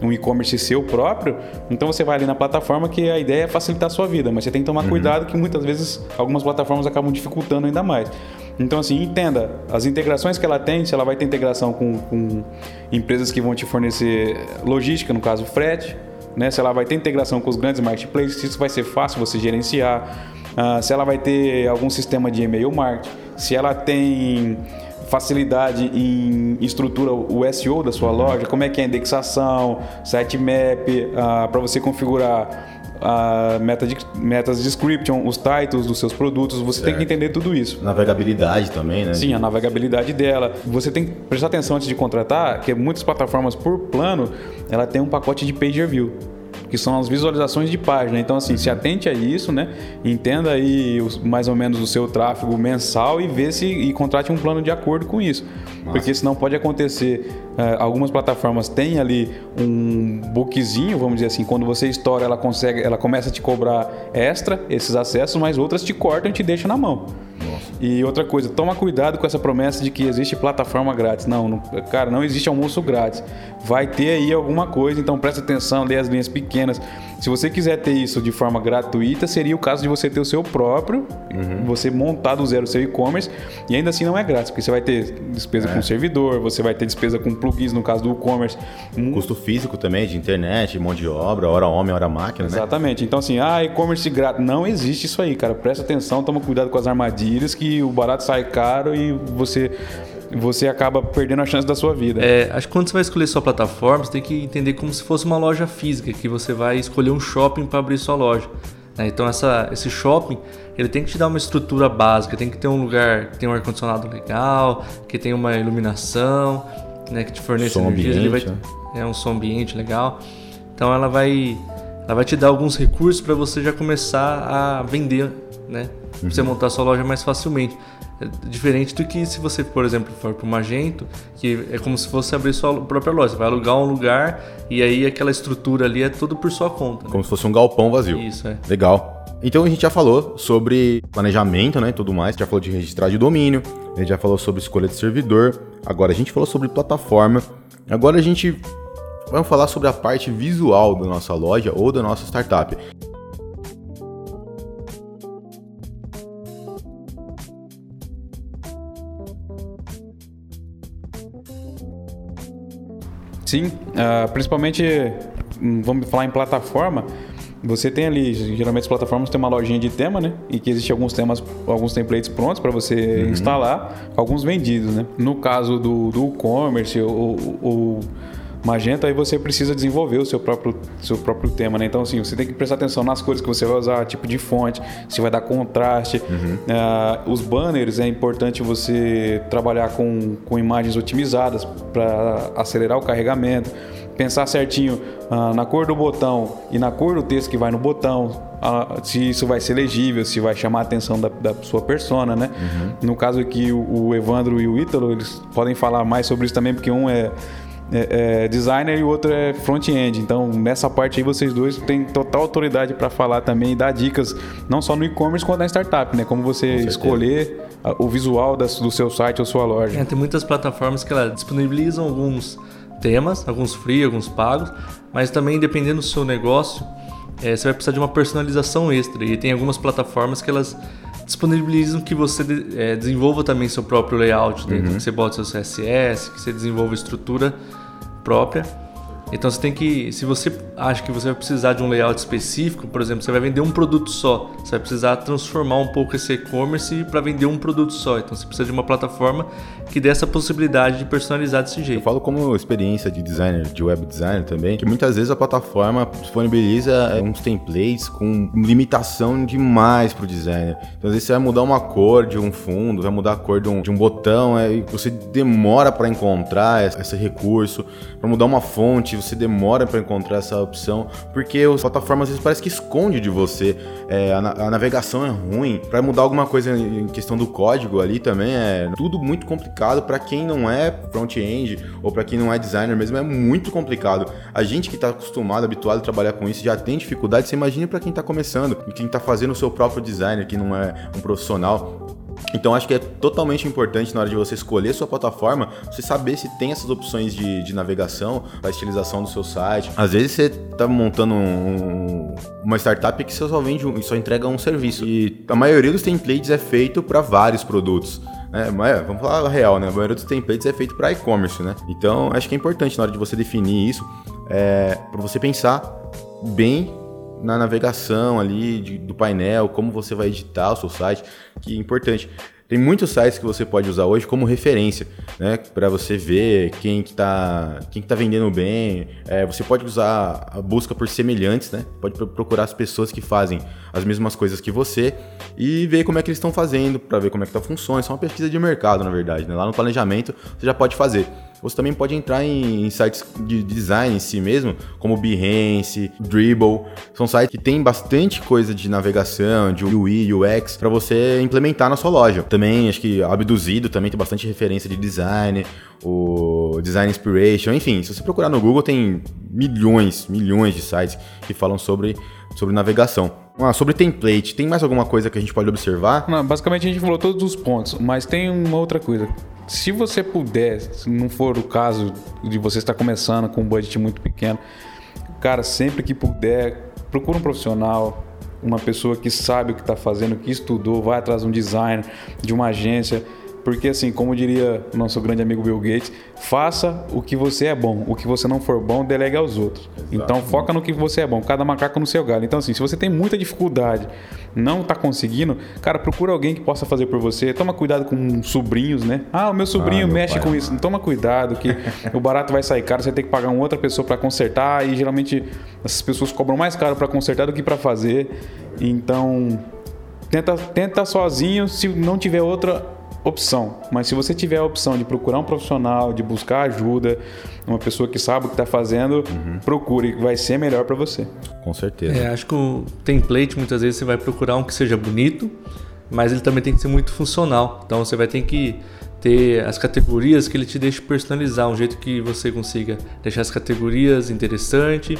um e-commerce seu próprio. Então você vai ali na plataforma que a ideia é facilitar a sua vida, mas você tem que tomar uhum. cuidado que muitas vezes algumas plataformas acabam dificultando ainda mais. Então, assim, entenda as integrações que ela tem, se ela vai ter integração com, com empresas que vão te fornecer logística, no caso frete, né? Se ela vai ter integração com os grandes marketplaces, isso vai ser fácil você gerenciar, uh, se ela vai ter algum sistema de e-mail marketing, se ela tem facilidade em estrutura o SEO da sua loja, como é que é a indexação, sitemap, uh, para você configurar a meta de, metas description, os titles dos seus produtos, você certo. tem que entender tudo isso. Navegabilidade também, né? Sim, a navegabilidade dela. Você tem que prestar atenção antes de contratar, que muitas plataformas por plano, ela tem um pacote de page view que são as visualizações de página. Então, assim, se atente a isso, né? Entenda aí os, mais ou menos o seu tráfego mensal e vê se e contrate um plano de acordo com isso. Nossa. Porque senão pode acontecer. Uh, algumas plataformas têm ali um bookzinho, vamos dizer assim, quando você estoura, ela consegue, ela começa a te cobrar extra esses acessos, mas outras te cortam e te deixam na mão. E outra coisa, toma cuidado com essa promessa de que existe plataforma grátis. Não, não, cara, não existe almoço grátis. Vai ter aí alguma coisa, então presta atenção, lê as linhas pequenas. Se você quiser ter isso de forma gratuita, seria o caso de você ter o seu próprio, uhum. você montar do zero o seu e-commerce, e ainda assim não é grátis, porque você vai ter despesa é. com servidor, você vai ter despesa com plugins, no caso do e-commerce. Custo físico também, de internet, mão de obra, hora homem, hora máquina, né? Exatamente. Então assim, ah, e-commerce grátis. Não existe isso aí, cara. Presta atenção, toma cuidado com as armadilhas, que o barato sai caro e você você acaba perdendo a chance da sua vida. É, acho que quando você vai escolher sua plataforma, você tem que entender como se fosse uma loja física, que você vai escolher um shopping para abrir sua loja. Né? Então essa, esse shopping ele tem que te dar uma estrutura básica, tem que ter um lugar que tem um ar condicionado legal, que tem uma iluminação, né, que te forneça som ambiente, vai, né? é um som ambiente legal. Então ela vai ela vai te dar alguns recursos para você já começar a vender, né? Pra você uhum. montar sua loja mais facilmente. É diferente do que se você, por exemplo, for para o Magento, que é como se fosse abrir sua própria loja. Você vai alugar um lugar e aí aquela estrutura ali é tudo por sua conta. Né? Como se fosse um galpão vazio. Isso, é. Legal. Então a gente já falou sobre planejamento, né, tudo mais. Já falou de registrar de domínio. A gente já falou sobre escolha de servidor. Agora a gente falou sobre plataforma. Agora a gente vai falar sobre a parte visual da nossa loja ou da nossa startup. Sim, uh, principalmente, hum, vamos falar em plataforma, você tem ali, geralmente as plataformas têm uma lojinha de tema, né? E que existe alguns temas, alguns templates prontos para você uhum. instalar, alguns vendidos, né? No caso do e-commerce ou, ou Magento, aí você precisa desenvolver o seu próprio, seu próprio tema, né? Então, assim, você tem que prestar atenção nas cores que você vai usar, tipo de fonte, se vai dar contraste. Uhum. Uh, os banners, é importante você trabalhar com, com imagens otimizadas para acelerar o carregamento. Pensar certinho uh, na cor do botão e na cor do texto que vai no botão, uh, se isso vai ser legível, se vai chamar a atenção da, da sua persona, né? Uhum. No caso aqui, o, o Evandro e o Ítalo, eles podem falar mais sobre isso também, porque um é é, é, designer e o outro é front-end. Então, nessa parte aí, vocês dois têm total autoridade para falar também e dar dicas, não só no e-commerce, quanto na startup, né? Como você escolher o visual do seu site ou sua loja. É, tem muitas plataformas que elas disponibilizam alguns temas, alguns free, alguns pagos, mas também, dependendo do seu negócio, é, você vai precisar de uma personalização extra. E tem algumas plataformas que elas disponibilizam que você é, desenvolva também seu próprio layout dentro, uhum. que você bote seu CSS, que você desenvolva estrutura própria. Então você tem que, se você acha que você vai precisar de um layout específico, por exemplo, você vai vender um produto só, você vai precisar transformar um pouco esse e-commerce para vender um produto só. Então você precisa de uma plataforma que dê essa possibilidade de personalizar desse jeito. Eu falo como experiência de designer, de web designer também, que muitas vezes a plataforma disponibiliza é, uns templates com limitação demais para o designer. Então às vezes você vai mudar uma cor de um fundo, vai mudar a cor de um, de um botão, é, e você demora para encontrar esse recurso, para mudar uma fonte você demora para encontrar essa opção, porque as plataformas às vezes parece que esconde de você, é, a, a, navegação é ruim, para mudar alguma coisa em questão do código ali também é tudo muito complicado para quem não é front-end ou para quem não é designer mesmo, é muito complicado. A gente que está acostumado, habituado a trabalhar com isso, já tem dificuldade, você imagina para quem está começando, e quem está fazendo o seu próprio designer, que não é um profissional. Então acho que é totalmente importante na hora de você escolher sua plataforma, você saber se tem essas opções de, de navegação, a estilização do seu site. Às vezes você está montando um, uma startup que só vende só entrega um serviço. E a maioria dos templates é feito para vários produtos. É, mas vamos falar real, né? A maioria dos templates é feito para e-commerce, né? Então acho que é importante na hora de você definir isso, é, para você pensar bem na navegação ali de, do painel, como você vai editar o seu site, que é importante. Tem muitos sites que você pode usar hoje como referência, né? Para você ver quem que tá, quem que tá vendendo bem. É, você pode usar a busca por semelhantes, né? Pode procurar as pessoas que fazem as mesmas coisas que você e ver como é que eles estão fazendo, para ver como é que tá funcionando. Isso é uma pesquisa de mercado, na verdade, né? Lá no planejamento você já pode fazer. Você também pode entrar em, em sites de design em si mesmo, como Behance, Dribble. São sites que tem bastante coisa de navegação, de UI, UX, para você implementar na sua loja. Também, acho que Abduzido também tem bastante referência de design, o Design Inspiration, enfim, se você procurar no Google tem milhões, milhões de sites que falam sobre, sobre navegação. Ah, sobre template, tem mais alguma coisa que a gente pode observar? Não, basicamente a gente falou todos os pontos, mas tem uma outra coisa. Se você puder, se não for o caso de você estar começando com um budget muito pequeno, cara, sempre que puder, procura um profissional, uma pessoa que sabe o que está fazendo, que estudou, vai atrás de um designer, de uma agência porque, assim, como diria o nosso grande amigo Bill Gates, faça o que você é bom. O que você não for bom, delegue aos outros. Então, foca no que você é bom. Cada macaco no seu galho. Então, assim, se você tem muita dificuldade, não está conseguindo, cara, procura alguém que possa fazer por você. Toma cuidado com sobrinhos, né? Ah, o meu sobrinho ah, meu mexe com isso. Toma cuidado, que [laughs] o barato vai sair caro. Você tem que pagar uma outra pessoa para consertar. E geralmente essas pessoas cobram mais caro para consertar do que para fazer. Então, tenta, tenta sozinho. Se não tiver outra opção. Mas se você tiver a opção de procurar um profissional, de buscar ajuda, uma pessoa que sabe o que está fazendo, uhum. procure, vai ser melhor para você. Com certeza. É, acho que o template muitas vezes você vai procurar um que seja bonito, mas ele também tem que ser muito funcional. Então você vai ter que ter as categorias que ele te deixe personalizar, um jeito que você consiga deixar as categorias interessantes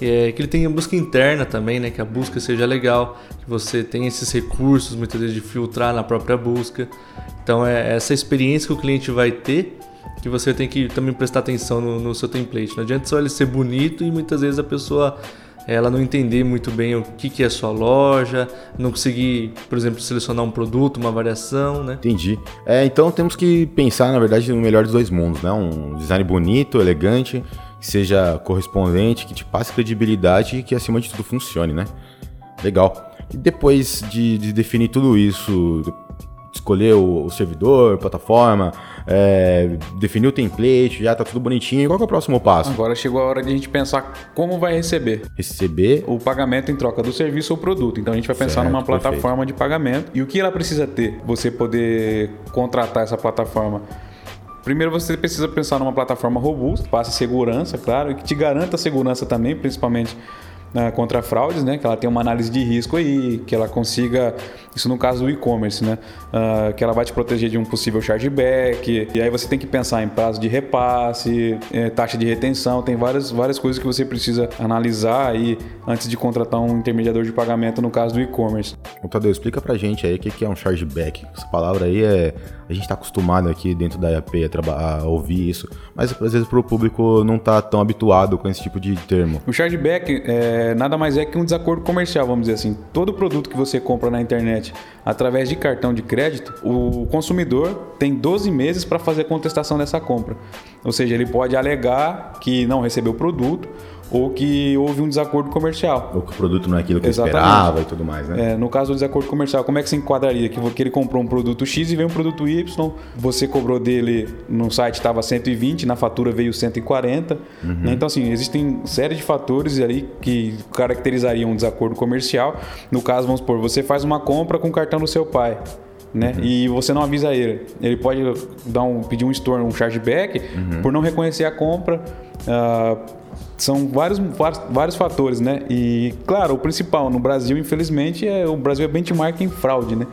é, que ele tenha busca interna também, né? Que a busca seja legal, que você tenha esses recursos muitas vezes de filtrar na própria busca. Então é essa experiência que o cliente vai ter que você tem que também prestar atenção no, no seu template. Não adianta só ele ser bonito e muitas vezes a pessoa ela não entender muito bem o que, que é sua loja, não conseguir, por exemplo, selecionar um produto, uma variação, né? Entendi. É, então temos que pensar, na verdade, no melhor dos dois mundos, né? Um design bonito, elegante, que seja correspondente, que te passe credibilidade e que acima de tudo funcione, né? Legal. E depois de, de definir tudo isso, escolher o, o servidor, plataforma, é, definir o template, já tá tudo bonitinho. Qual é o próximo passo? Agora chegou a hora de a gente pensar como vai receber. Receber o pagamento em troca do serviço ou produto. Então a gente vai pensar certo, numa plataforma perfeito. de pagamento e o que ela precisa ter. Você poder contratar essa plataforma Primeiro você precisa pensar numa plataforma robusta, passe segurança, claro, e que te garanta segurança também, principalmente né, contra fraudes, né? Que ela tenha uma análise de risco aí, que ela consiga, isso no caso do e-commerce, né? Uh, que ela vai te proteger de um possível chargeback. E aí você tem que pensar em prazo de repasse, eh, taxa de retenção, tem várias, várias coisas que você precisa analisar aí antes de contratar um intermediador de pagamento no caso do e-commerce. Tadeu, explica pra gente aí o que é um chargeback. Essa palavra aí é. A gente está acostumado aqui dentro da IAP a, a, ouvir isso, mas às vezes para o público não tá tão habituado com esse tipo de termo. O chargeback é é, nada mais é que um desacordo comercial, vamos dizer assim. Todo produto que você compra na internet através de cartão de crédito, o consumidor tem 12 meses para fazer contestação dessa compra. Ou seja, ele pode alegar que não recebeu o produto ou que houve um desacordo comercial. Ou que o produto não é aquilo que Exatamente. esperava e tudo mais, né? É, no caso do desacordo comercial, como é que se enquadraria? Que, ele comprou um produto X e veio um produto Y, você cobrou dele no site estava 120, na fatura veio 140. Uhum. Né? Então, assim, existem série de fatores ali que caracterizariam um desacordo comercial. No caso, vamos supor, você faz uma compra com o cartão do seu pai. Né? Uhum. E você não avisa ele. Ele pode dar um, pedir um store, um chargeback, uhum. por não reconhecer a compra. Uh, são vários, vários, fatores, né? E, claro, o principal no Brasil, infelizmente, é o Brasil é benchmark em fraude, né?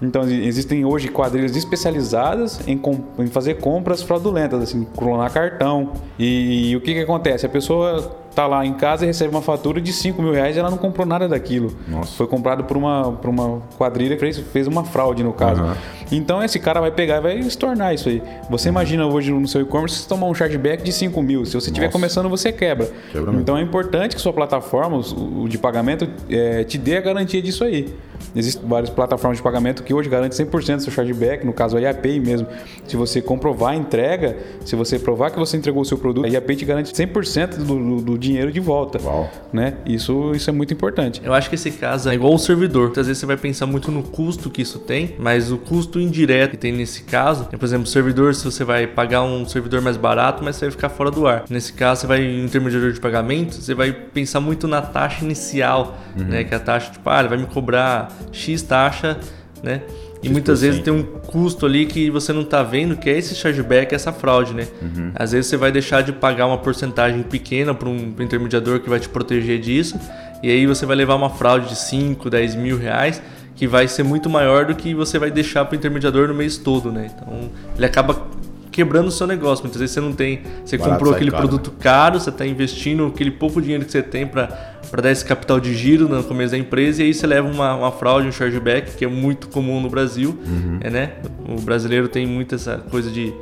Então, existem hoje quadrilhas especializadas em, em fazer compras fraudulentas, assim, clonar cartão. E, e o que, que acontece? A pessoa tá lá em casa e recebe uma fatura de 5 mil reais e ela não comprou nada daquilo. Nossa. Foi comprado por uma, por uma quadrilha que fez, fez uma fraude, no caso. Uhum. Então esse cara vai pegar e vai estornar isso aí. Você uhum. imagina hoje no seu e-commerce você tomar um chargeback de 5 mil. Se você estiver começando, você quebra. quebra então é importante que sua plataforma, o de pagamento, é, te dê a garantia disso aí. Existem várias plataformas de pagamento que hoje garantem 100% do seu chargeback, no caso a IAPay mesmo. Se você comprovar a entrega, se você provar que você entregou o seu produto, a IAPay te garante 100% do, do, do dinheiro de volta. Uau. Né? Isso, isso é muito importante. Eu acho que esse caso é igual o servidor. Muitas vezes você vai pensar muito no custo que isso tem, mas o custo indireto que tem nesse caso, é, por exemplo, o servidor, se você vai pagar um servidor mais barato, mas você vai ficar fora do ar. Nesse caso, você vai em intermediador de pagamento, você vai pensar muito na taxa inicial, uhum. né? Que é a taxa, tipo, ah, ele vai me cobrar X taxa, né? E muitas vezes tem um custo ali que você não está vendo, que é esse chargeback, essa fraude, né? Uhum. Às vezes você vai deixar de pagar uma porcentagem pequena para um intermediador que vai te proteger disso, e aí você vai levar uma fraude de 5, 10 mil reais, que vai ser muito maior do que você vai deixar para o intermediador no mês todo, né? Então ele acaba quebrando o seu negócio. Muitas vezes você não tem. Você Barato comprou aquele caro. produto caro, você está investindo aquele pouco dinheiro que você tem para dar esse capital de giro no começo da empresa e aí você leva uma, uma fraude, um chargeback, que é muito comum no Brasil. Uhum. É, né? O brasileiro tem muito essa coisa de,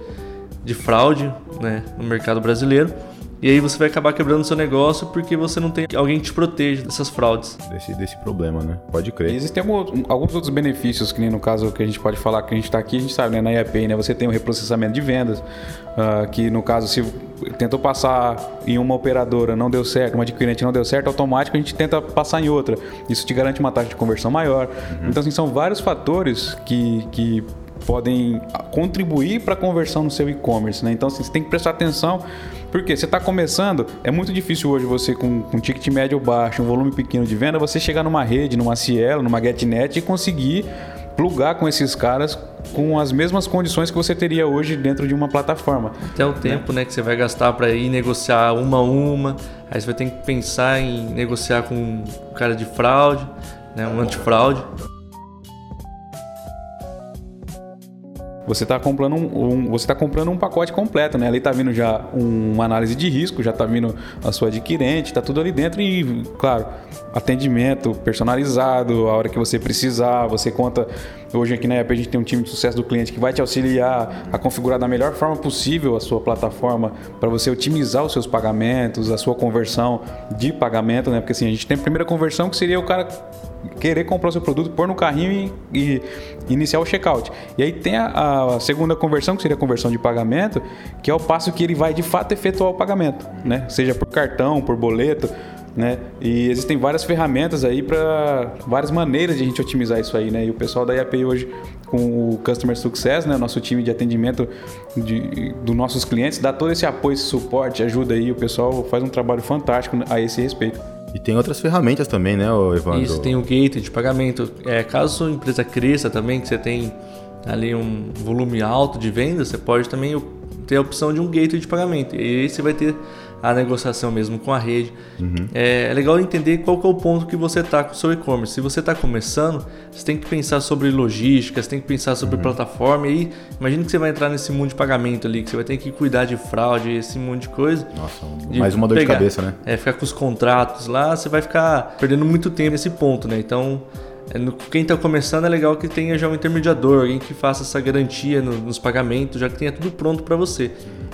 de fraude né? no mercado brasileiro. E aí você vai acabar quebrando seu negócio porque você não tem alguém que te proteja dessas fraudes. Desse, desse problema, né? Pode crer. E existem alguns outros benefícios, que nem no caso que a gente pode falar que a gente está aqui, a gente sabe, né? Na IAP, né? Você tem o reprocessamento de vendas, uh, que no caso, se tentou passar em uma operadora, não deu certo, uma adquirente não deu certo, automático a gente tenta passar em outra. Isso te garante uma taxa de conversão maior. Uhum. Então, assim, são vários fatores que, que podem contribuir para a conversão no seu e-commerce, né? Então, assim, você tem que prestar atenção porque você está começando, é muito difícil hoje você com, com ticket médio baixo, um volume pequeno de venda, você chegar numa rede, numa Cielo, numa GetNet e conseguir plugar com esses caras com as mesmas condições que você teria hoje dentro de uma plataforma. Até o né? tempo né, que você vai gastar para ir negociar uma a uma, aí você vai ter que pensar em negociar com um cara de fraude, né, um antifraude. Você está comprando um, um, você tá comprando um pacote completo, né? Ali está vindo já uma análise de risco, já está vindo a sua adquirente, está tudo ali dentro e, claro, atendimento personalizado, a hora que você precisar, você conta. Hoje aqui na EAP a gente tem um time de sucesso do cliente que vai te auxiliar a configurar da melhor forma possível a sua plataforma para você otimizar os seus pagamentos, a sua conversão de pagamento, né? Porque assim, a gente tem a primeira conversão que seria o cara querer comprar o seu produto, pôr no carrinho e, e iniciar o checkout. E aí tem a, a, segunda conversão, que seria a conversão de pagamento, que é o passo que ele vai de fato efetuar o pagamento, né? Seja por cartão, por boleto, né? E existem várias ferramentas aí para várias maneiras de a gente otimizar isso aí, né? E o pessoal da IAP hoje com o Customer Success, né, nosso time de atendimento de, dos nossos clientes, dá todo esse apoio, esse suporte, ajuda aí, o pessoal faz um trabalho fantástico a esse respeito. E tem outras ferramentas também, né, Evandro? Isso, tem o gateway de pagamento. É, caso sua empresa cresça também, que você tem ali um volume alto de vendas, você pode também ter a opção de um gateway de pagamento. E aí você vai ter a negociação mesmo com a rede. Uhum. É, é, legal entender qual que é o ponto que você está com o seu e-commerce. Se você está começando, você tem que pensar sobre logística, você tem que pensar sobre uhum. plataforma. E aí, imagina que você vai entrar nesse mundo de pagamento ali, que você vai ter que cuidar de fraude, esse mundo de coisa. Nossa, mais uma dor pegar, de cabeça, né? É, ficar com os contratos lá, você vai ficar perdendo muito tempo nesse ponto, né? Então, quem está começando é legal que tenha já um intermediador, alguém que faça essa garantia nos pagamentos, já que tenha tudo pronto para você.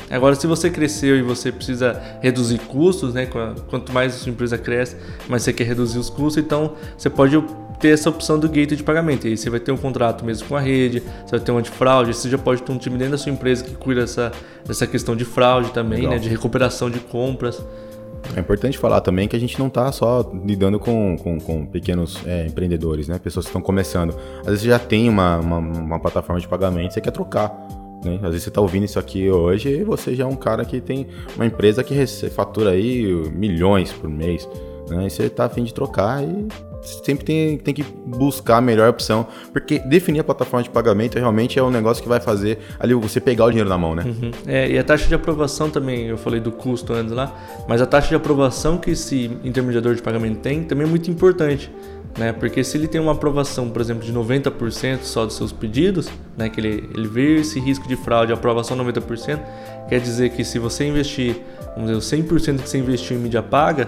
Agora, se você cresceu e você precisa reduzir custos, né? Quanto mais a sua empresa cresce, mais você quer reduzir os custos, então você pode ter essa opção do gateway de pagamento. E aí você vai ter um contrato mesmo com a rede, você vai ter um antifraude, você já pode ter um time dentro da sua empresa que cuida dessa, dessa questão de fraude também, né? De recuperação de compras. É importante falar também que a gente não está só lidando com, com, com pequenos é, empreendedores, né? Pessoas que estão começando. Às vezes você já tem uma, uma, uma plataforma de pagamento, você quer trocar. Né? Às vezes você está ouvindo isso aqui hoje e você já é um cara que tem uma empresa que fatura aí milhões por mês. Né? E você está afim de trocar e sempre tem, tem que buscar a melhor opção, porque definir a plataforma de pagamento realmente é um negócio que vai fazer ali você pegar o dinheiro na mão, né? Uhum. É, e a taxa de aprovação também, eu falei do custo antes lá, mas a taxa de aprovação que esse intermediador de pagamento tem também é muito importante. Né? Porque se ele tem uma aprovação, por exemplo, de 90% só dos seus pedidos, né? que ele, ele vê esse risco de fraude, aprovação 90%, quer dizer que se você investir, vamos dizer, 100% que você investiu em mídia paga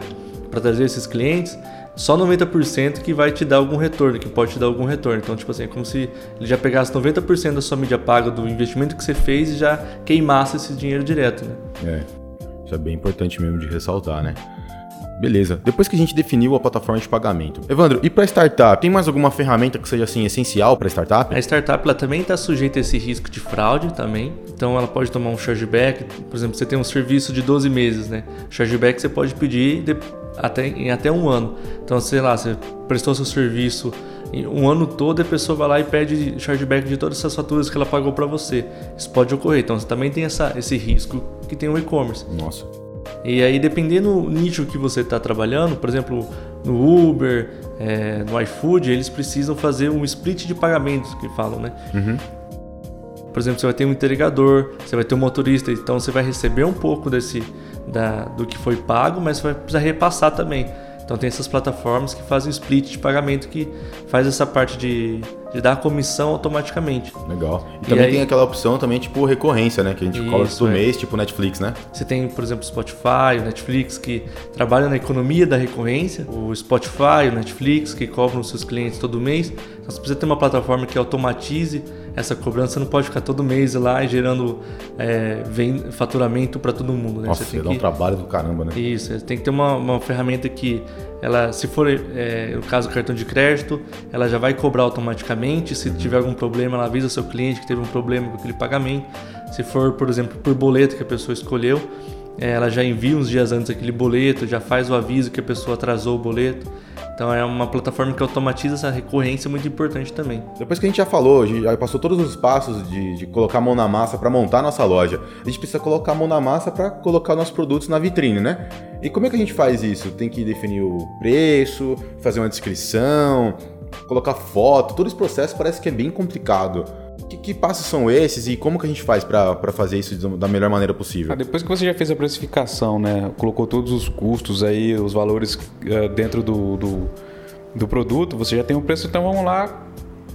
para trazer esses clientes, só 90% que vai te dar algum retorno, que pode te dar algum retorno. Então, tipo assim, é como se ele já pegasse 90% da sua mídia paga do investimento que você fez e já queimasse esse dinheiro direto, né? É, isso é bem importante mesmo de ressaltar, né? Beleza. Depois que a gente definiu a plataforma de pagamento. Evandro, e para startup, tem mais alguma ferramenta que seja assim essencial para startup? A startup ela também está sujeita a esse risco de fraude também. Então ela pode tomar um chargeback. Por exemplo, você tem um serviço de 12 meses, né? Chargeback você pode pedir de, até, em até um ano. Então, sei lá, você prestou seu serviço um ano todo a pessoa vai lá e pede chargeback de todas essas faturas que ela pagou para você. Isso pode ocorrer. Então você também tem essa, esse risco que tem o e-commerce. Nossa. E aí, dependendo do nicho que você está trabalhando, por exemplo, no Uber, é, no iFood, eles precisam fazer um split de pagamentos, que falam, né? Uhum. Por exemplo, você vai ter um entregador, você vai ter um motorista, então você vai receber um pouco desse da, do que foi pago, mas você vai precisar repassar também. Então tem essas plataformas que fazem split de pagamento que faz essa parte de, de dar a comissão automaticamente. Legal. E, e também aí, tem aquela opção também, tipo, recorrência, né? Que a gente coloca todo é. mês, tipo Netflix, né? Você tem, por exemplo, Spotify, o Netflix, que trabalham na economia da recorrência. O Spotify, o Netflix, que cobram os seus clientes todo mês. Então você precisa ter uma plataforma que automatize essa cobrança não pode ficar todo mês lá gerando é, faturamento para todo mundo. Né? Nossa, você tem dá que... um trabalho do caramba, né? Isso, tem que ter uma, uma ferramenta que, ela, se for é, no caso do cartão de crédito, ela já vai cobrar automaticamente. Se tiver algum problema, ela avisa o seu cliente que teve um problema com aquele pagamento. Se for, por exemplo, por boleto que a pessoa escolheu, ela já envia uns dias antes aquele boleto, já faz o aviso que a pessoa atrasou o boleto. Então é uma plataforma que automatiza essa recorrência muito importante também. Depois que a gente já falou, a gente já passou todos os passos de, de colocar a mão na massa para montar a nossa loja, a gente precisa colocar a mão na massa para colocar nossos produtos na vitrine, né? E como é que a gente faz isso? Tem que definir o preço, fazer uma descrição, colocar foto, todo esse processo parece que é bem complicado. Que, que, passos são esses e como que a gente faz para fazer isso da melhor maneira possível? Ah, depois que você já fez a precificação, né, colocou todos os custos aí, os valores uh, dentro do, do, do, produto, você já tem o preço, então vamos lá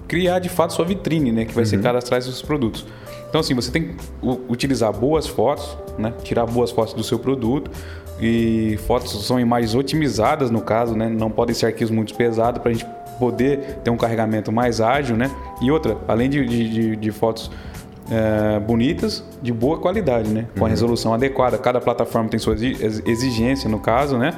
criar de fato sua vitrine, né, que vai uhum. ser cadastrar esses produtos. Então assim, você tem que utilizar boas fotos, né, tirar boas fotos do seu produto e fotos são imagens otimizadas no caso, né, não podem ser arquivos muito pesados para a gente poder ter um carregamento mais ágil, né? E outra, além de, de, de fotos é, bonitas, de boa qualidade, né? Com a uhum. resolução adequada. Cada plataforma tem sua exigência, no caso, né?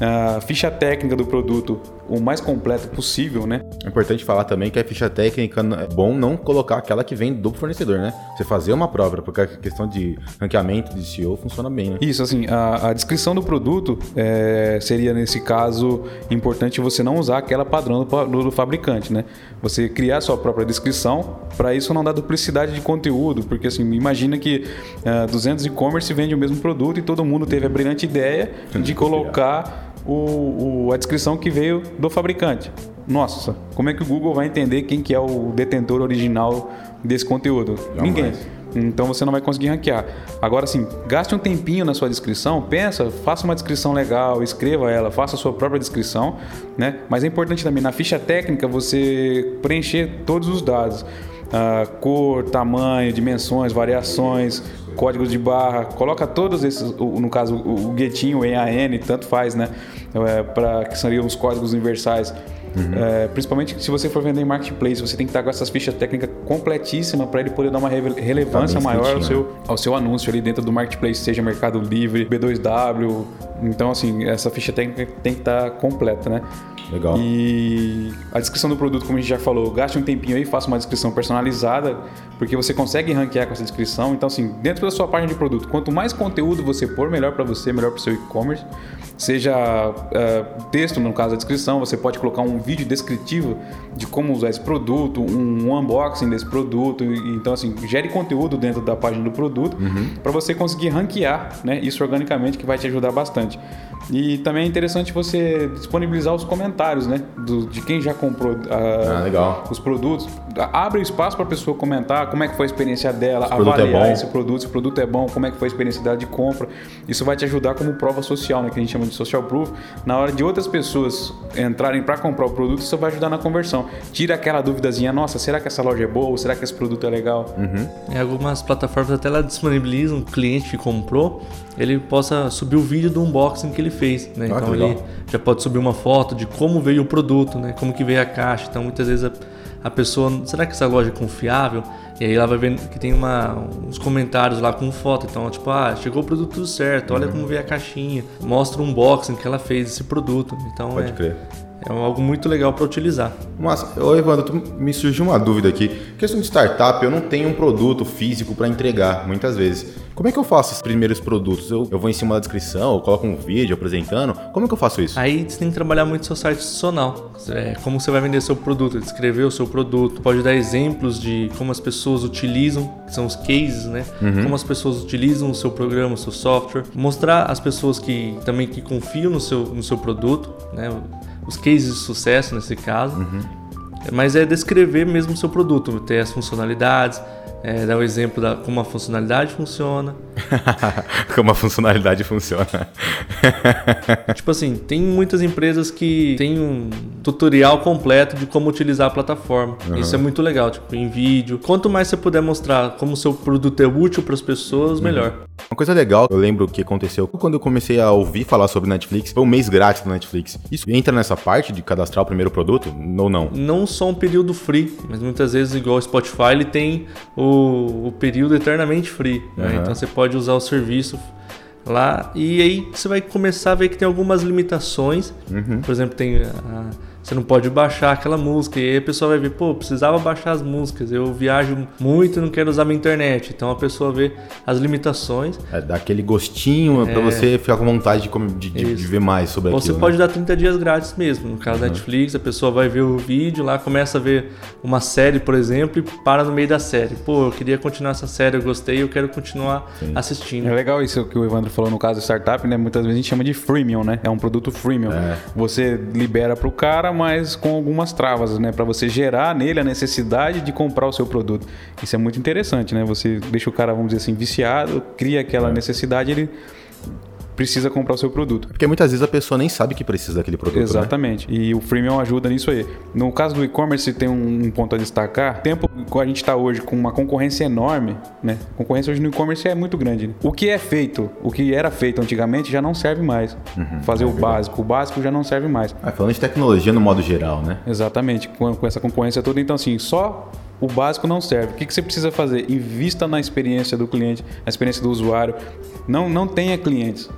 a ficha técnica do produto o mais completo possível, né? É importante falar também que a ficha técnica é bom não colocar aquela que vem do fornecedor, né? Você fazer uma própria, porque a questão de ranqueamento de SEO funciona bem, né? Isso, assim, a, a descrição do produto é, seria, nesse caso, importante você não usar aquela padrão do, do fabricante, né? Você criar sua própria descrição, para isso não dar duplicidade de conteúdo, porque assim, imagina que uh, é, 200 e-commerce vende o mesmo produto e todo mundo teve a brilhante ideia de colocar o, o, a descrição que veio do fabricante. Nossa, como é que o Google vai entender quem que é o detentor original desse conteúdo? Jamais. Ninguém. Então você não vai conseguir ranquear. Agora sim, gaste um tempinho na sua descrição, pensa, faça uma descrição legal, escreva ela, faça a sua própria descrição, né? Mas é importante também na ficha técnica você preencher todos os dados. Uh, cor, tamanho, dimensões, variações, códigos de barra, coloca todos esses, no caso o guetinho, o EAN, tanto faz, né? É, para que seriam os códigos universais. Uhum. É, principalmente se você for vender em marketplace, você tem que estar com essas fichas técnicas completíssimas para ele poder dar uma relevância tá maior ao seu, ao seu anúncio ali dentro do marketplace, seja Mercado Livre, B2W. Então, assim, essa ficha técnica tem que estar completa, né? Legal. E a descrição do produto, como a gente já falou, gaste um tempinho aí, faça uma descrição personalizada, porque você consegue ranquear com essa descrição. Então, assim, dentro da sua página de produto, quanto mais conteúdo você pôr, melhor para você, melhor para o seu e-commerce. Seja uh, texto, no caso da descrição, você pode colocar um vídeo descritivo de como usar esse produto, um unboxing desse produto. Então, assim, gere conteúdo dentro da página do produto uhum. para você conseguir ranquear né, isso organicamente, que vai te ajudar bastante. E também é interessante você disponibilizar os comentários, né? Do, de quem já comprou uh, ah, os produtos. Abre espaço para a pessoa comentar como é que foi a experiência dela, esse é avaliar é esse produto, se o produto é bom, como é que foi a experiência dela de compra. Isso vai te ajudar como prova social, né? Que a gente chama de social proof. Na hora de outras pessoas entrarem para comprar o produto, isso vai ajudar na conversão. Tira aquela duvidazinha, nossa, será que essa loja é boa? Ou será que esse produto é legal? Uhum. Em algumas plataformas até ela disponibilizam o cliente que comprou, ele possa subir o vídeo do unboxing que ele fez, né? Ah, então ele já pode subir uma foto de como veio o produto, né? Como que veio a caixa. Então muitas vezes a a pessoa, será que essa loja é confiável? E aí ela vai ver que tem uma, uns comentários lá com foto. Então, tipo, ah, chegou o produto tudo certo, olha uhum. como veio a caixinha. Mostra um unboxing que ela fez esse produto. Então, Pode é, crer. É algo muito legal para utilizar. Mas, ô Evandro, tu, me surgiu uma dúvida aqui. Questão de startup, eu não tenho um produto físico para entregar, muitas vezes. Como é que eu faço os primeiros produtos? Eu, eu vou em cima da descrição, eu coloco um vídeo apresentando? Como é que eu faço isso? Aí você tem que trabalhar muito seu site institucional. É, como você vai vender seu produto, descrever o seu produto. Pode dar exemplos de como as pessoas utilizam, que são os cases, né? Uhum. Como as pessoas utilizam o seu programa, o seu software. Mostrar as pessoas que também que confiam no seu, no seu produto, né? Os cases de sucesso nesse caso. Uhum. Mas é descrever mesmo o seu produto, ter as funcionalidades, é, dar o um exemplo da como a funcionalidade funciona. [laughs] como a funcionalidade funciona. [laughs] tipo assim, tem muitas empresas que tem um tutorial completo de como utilizar a plataforma. Uhum. Isso é muito legal, tipo, em vídeo. Quanto mais você puder mostrar como o seu produto é útil para as pessoas, uhum. melhor. Uma coisa legal, eu lembro que aconteceu quando eu comecei a ouvir falar sobre Netflix, foi um mês grátis do Netflix. Isso entra nessa parte de cadastrar o primeiro produto ou não? Não só um período free, mas muitas vezes, igual o Spotify, ele tem o, o período eternamente free. Né? Uhum. Então você pode usar o serviço lá e aí você vai começar a ver que tem algumas limitações. Uhum. Por exemplo, tem a você não pode baixar aquela música. E aí a pessoa vai ver, pô, precisava baixar as músicas. Eu viajo muito e não quero usar minha internet. Então a pessoa vê as limitações. É, dá aquele gostinho é... para você ficar com vontade de, de, de, ver mais sobre aquilo. Você né? pode dar 30 dias grátis mesmo. No caso uhum. da Netflix, a pessoa vai ver o vídeo lá, começa a ver uma série, por exemplo, e para no meio da série. Pô, eu queria continuar essa série, eu gostei, eu quero continuar Sim. assistindo. É legal isso que o Evandro falou no caso do startup, né? Muitas vezes a gente chama de freemium, né? É um produto freemium. É. Você libera para o cara mas com algumas travas, né? Para você gerar nele a necessidade de comprar o seu produto. Isso é muito interessante, né? Você deixa o cara, vamos dizer assim, viciado, cria aquela necessidade, ele precisa comprar o seu produto. Porque muitas vezes a pessoa nem sabe que precisa daquele produto. Né? Exatamente. Né? E o freemium ajuda nisso aí. No caso do e-commerce, tem um ponto a destacar. O tempo que a gente está hoje com uma concorrência enorme, né? A concorrência hoje no e-commerce é muito grande. Né? O que é feito, o que era feito antigamente já não serve mais. Uhum, Fazer é o verdade. básico. O básico já não serve mais. Ah, falando de tecnologia no modo geral, né? Exatamente. Com, com essa concorrência toda, então assim, só o básico não serve. O que, que você precisa fazer? Invista na experiência do cliente, na experiência do usuário. Não, não tenha clientes.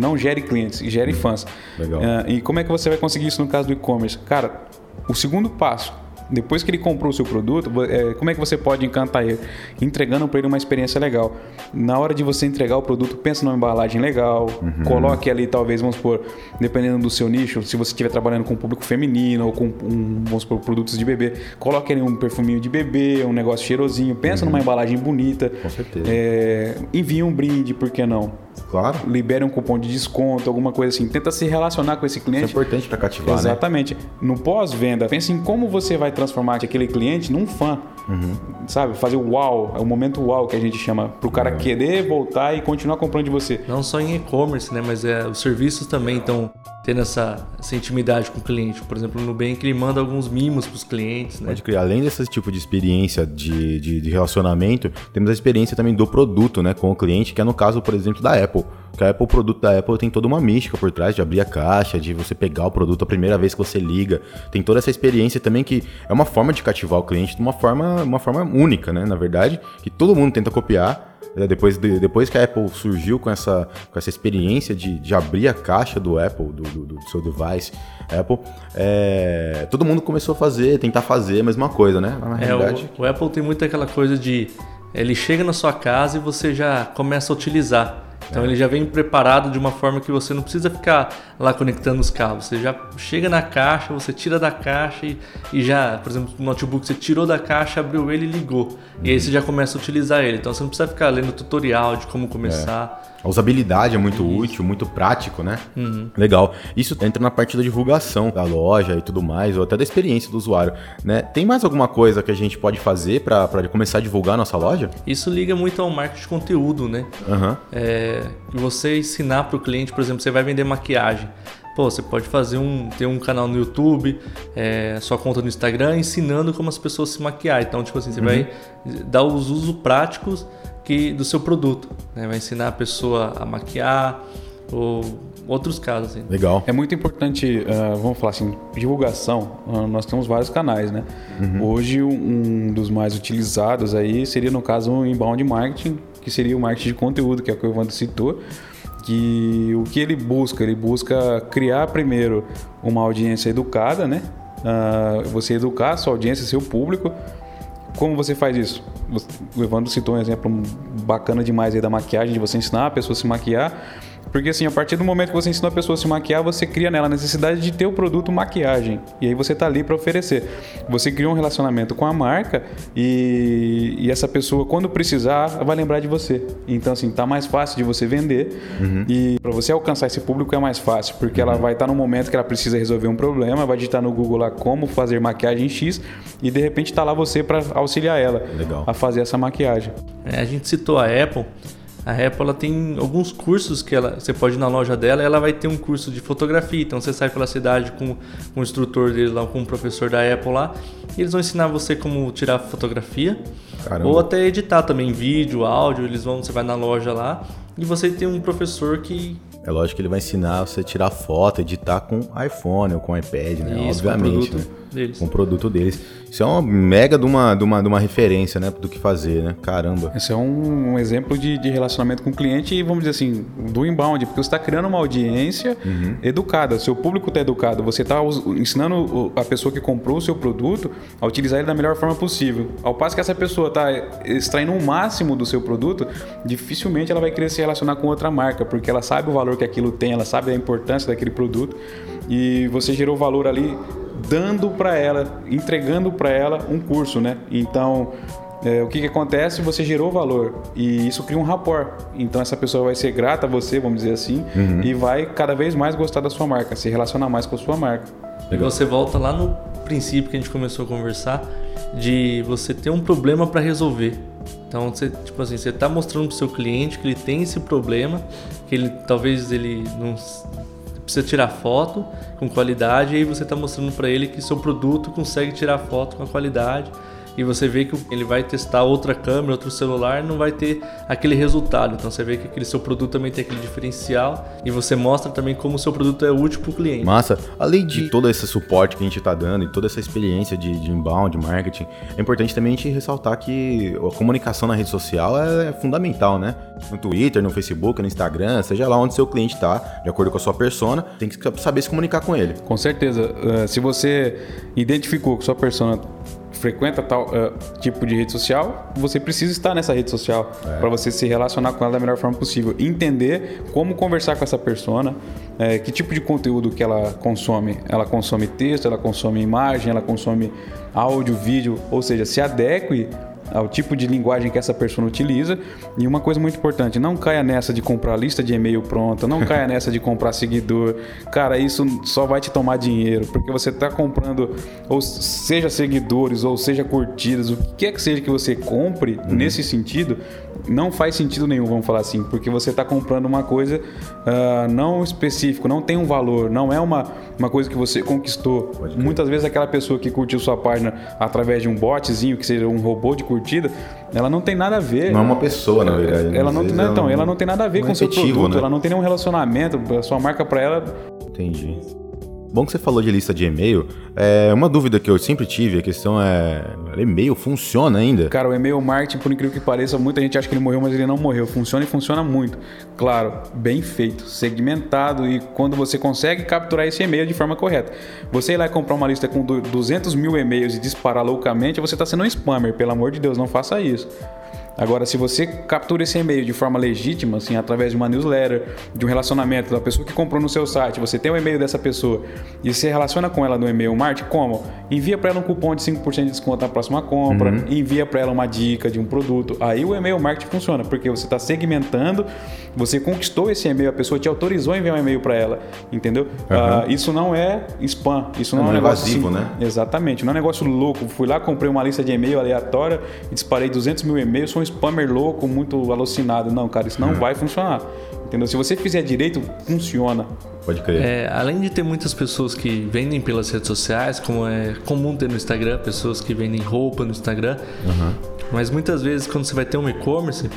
Não gere clientes, gere fãs. Legal. Uh, e como é que você vai conseguir isso no caso do e-commerce? Cara, o segundo passo depois que ele comprou o seu produto, é, como é que você pode encantar ele? Entregando para ele uma experiência legal. Na hora de você entregar o produto, pensa numa embalagem legal, uhum. coloque ali, talvez, vamos supor, dependendo do seu nicho, se você estiver trabalhando com público feminino ou com, um, vamos supor, produtos de bebê, coloque ali um perfuminho de bebê, um negócio cheirosinho, pensa uhum. numa embalagem bonita. Com certeza. É, envie um brinde, por que não? Claro. Libere um cupom de desconto, alguma coisa assim. Tenta se relacionar com esse cliente. Isso é importante para cativar, né? Exatamente. Né? No pós-venda, pense em como você vai transformar aquele cliente num fã. Uhum. Sabe? Fazer o uau, é o momento uau que a gente chama. Para o cara uhum. querer voltar e continuar comprando de você. Não só em e-commerce, né? Mas é, os serviços também estão tendo essa, essa intimidade com o cliente. Por exemplo, no Nubank ele manda alguns mimos para os clientes. Né? Pode criar. Além desse tipo de experiência de, de, de, relacionamento, temos a experiência também do produto né, com o cliente, que é no caso, por exemplo, da Apple. Que a Apple, o produto da Apple tem toda uma mística por trás de abrir a caixa, de você pegar o produto a primeira vez que você liga. Tem toda essa experiência também que é uma forma de cativar o cliente de uma forma, uma forma única, né? Na verdade, que todo mundo tenta copiar é, depois, de, depois que a Apple surgiu com essa, com essa experiência de, de abrir a caixa do Apple, do, do, do seu device Apple, é, todo mundo começou a fazer, tentar fazer a mesma coisa, né? Na realidade... É, o, o Apple tem muito aquela coisa de ele chega na sua casa e você já começa a utilizar. Então ele já vem preparado de uma forma que você não precisa ficar lá conectando os cabos. Você já chega na caixa, você tira da caixa e, e já, por exemplo, o notebook você tirou da caixa, abriu ele e ligou. Uhum. E aí você já começa a utilizar ele. Então você não precisa ficar lendo tutorial de como começar. É. A usabilidade é muito Isso. útil, muito prático, né? Uhum. Legal. Isso entra na parte da divulgação da loja e tudo mais, ou até da experiência do usuário, né? Tem mais alguma coisa que a gente pode fazer para começar a divulgar a nossa loja? Isso liga muito ao marketing de conteúdo, né? Uhum. É, você ensinar para o cliente, por exemplo, você vai vender maquiagem. Pô, você pode fazer um, ter um canal no YouTube, é, sua conta no Instagram, ensinando como as pessoas se maquiar. Então, tipo assim, você uhum. vai dar os usos práticos que, do seu produto. Né? Vai ensinar a pessoa a maquiar, ou outros casos. Assim. Legal. É muito importante, uh, vamos falar assim, divulgação. Uh, nós temos vários canais, né? Uhum. Hoje um dos mais utilizados aí seria no caso o inbound marketing, que seria o marketing de conteúdo, que é o que o Evandro citou. Que o que ele busca? Ele busca criar primeiro uma audiência educada, né? Uh, você educar a sua audiência, seu público. Como você faz isso? O Evandro citou um exemplo bacana demais aí da maquiagem, de você ensinar a pessoa a se maquiar porque assim, a partir do momento que você ensina a pessoa a se maquiar, você cria nela a necessidade de ter o produto maquiagem. E aí você tá ali para oferecer. Você cria um relacionamento com a marca e, e, essa pessoa, quando precisar, vai lembrar de você. Então, assim, tá mais fácil de você vender. Uhum. E para você alcançar esse público é mais fácil, porque uhum. ela vai estar tá no momento que ela precisa resolver um problema, vai digitar no Google lá como fazer maquiagem X e de repente tá lá você para auxiliar ela Legal. a fazer essa maquiagem. É, a gente citou a Apple. A Apple ela tem alguns cursos que ela, você pode ir na loja dela, ela vai ter um curso de fotografia. Então você sai pela cidade com, com o instrutor dele lá, com o professor da Apple lá, e eles vão ensinar você como tirar fotografia Caramba. ou até editar também vídeo, áudio. Eles vão, você vai na loja lá e você tem um professor que é lógico que ele vai ensinar você a tirar foto, editar com iPhone ou com iPad, né? Isso, Obviamente, com né? Deles. Com o produto deles. Isso é uma mega de uma, de uma, de uma referência, né? Do que fazer, né? Caramba. Esse é um, um exemplo de, de, relacionamento com o cliente e, vamos dizer assim, do inbound, porque você está criando uma audiência uhum. educada. Seu público está educado. Você está ensinando a pessoa que comprou o seu produto a utilizar ele da melhor forma possível. Ao passo que essa pessoa está extraindo o máximo do seu produto, dificilmente ela vai querer se relacionar com outra marca, porque ela sabe o valor que aquilo tem, ela sabe a importância daquele produto e você gerou valor ali dando para ela, entregando para ela um curso, né? Então, é, o que, que acontece? Você gerou valor e isso cria um rapport. Então, essa pessoa vai ser grata a você, vamos dizer assim, uhum. e vai cada vez mais gostar da sua marca, se relacionar mais com a sua marca. E você volta lá no princípio que a gente começou a conversar de você ter um problema para resolver. Então, você, tipo assim, você está mostrando para o seu cliente que ele tem esse problema, que ele talvez ele não precisa tirar foto com qualidade e aí você está mostrando para ele que seu produto consegue tirar foto com a qualidade e você vê que ele vai testar outra câmera, outro celular, não vai ter aquele resultado. Então você vê que aquele seu produto também tem aquele diferencial e você mostra também como o seu produto é útil para o cliente. Massa. Além de todo esse suporte que a gente está dando e toda essa experiência de, de inbound, marketing, é importante também a gente ressaltar que a comunicação na rede social é, é fundamental, né? No Twitter, no Facebook, no Instagram, seja lá onde seu cliente está, de acordo com a sua persona, tem que saber se comunicar com ele. Com certeza. Uh, se você identificou que sua persona frequenta tal uh, tipo de rede social, você precisa estar nessa rede social é. para você se relacionar com ela da melhor forma possível, entender como conversar com essa persona, é, que tipo de conteúdo que ela consome. Ela consome texto, ela consome imagem, ela consome áudio, vídeo, ou seja, se adeque ao tipo de linguagem que essa pessoa utiliza. E uma coisa muito importante, não caia nessa de comprar lista de e-mail pronta, não caia [laughs] nessa de comprar seguidor. Cara, isso só vai te tomar dinheiro, porque você está comprando, ou seja seguidores, ou seja curtidas, o que quer que seja que você compre uhum. nesse sentido, não faz sentido nenhum, vamos falar assim, porque você está comprando uma coisa uh, não específico, não tem um valor, não é uma, uma coisa que você conquistou. Muitas vezes aquela pessoa que curtiu sua página através de um botzinho, que seja um robô de curtida, ela não tem nada a ver. Não é uma pessoa, na verdade. Né? Ela não, não, então, ela não tem nada a ver com o seu produto, né? ela não tem nenhum relacionamento, a sua marca para ela. Entendi. Bom que você falou de lista de e-mail. É, uma dúvida que eu sempre tive, a questão é, e-mail funciona ainda? Cara, o e-mail marketing, por incrível que pareça, muita gente acha que ele morreu, mas ele não morreu. Funciona e funciona muito. Claro, bem feito, segmentado e quando você consegue capturar esse e-mail de forma correta. Você ir lá e comprar uma lista com 200 mil e-mails e disparar loucamente, você está sendo um spammer. Pelo amor de Deus, não faça isso. Agora, se você captura esse e-mail de forma legítima, assim, através de uma newsletter, de um relacionamento da pessoa que comprou no seu site, você tem o um e-mail dessa pessoa e se relaciona com ela no e-mail marketing, como? Envia para ela um cupom de 5% de desconto na próxima compra, uhum. envia para ela uma dica de um produto. Aí o e-mail marketing funciona, porque você está segmentando, você conquistou esse e-mail, a pessoa te autorizou a enviar um e-mail para ela, entendeu? Uhum. Uh, isso não é spam, isso não, é, não é um negócio evasivo, assim, né? Exatamente, não é um negócio louco. Fui lá, comprei uma lista de e-mail aleatória e disparei 200 mil e-mails, sou um spammer louco, muito alucinado. Não, cara, isso não uhum. vai funcionar. Entendeu? Se você fizer direito, funciona. Pode crer. É, além de ter muitas pessoas que vendem pelas redes sociais, como é comum ter no Instagram, pessoas que vendem roupa no Instagram, uhum. mas muitas vezes quando você vai ter um e-commerce,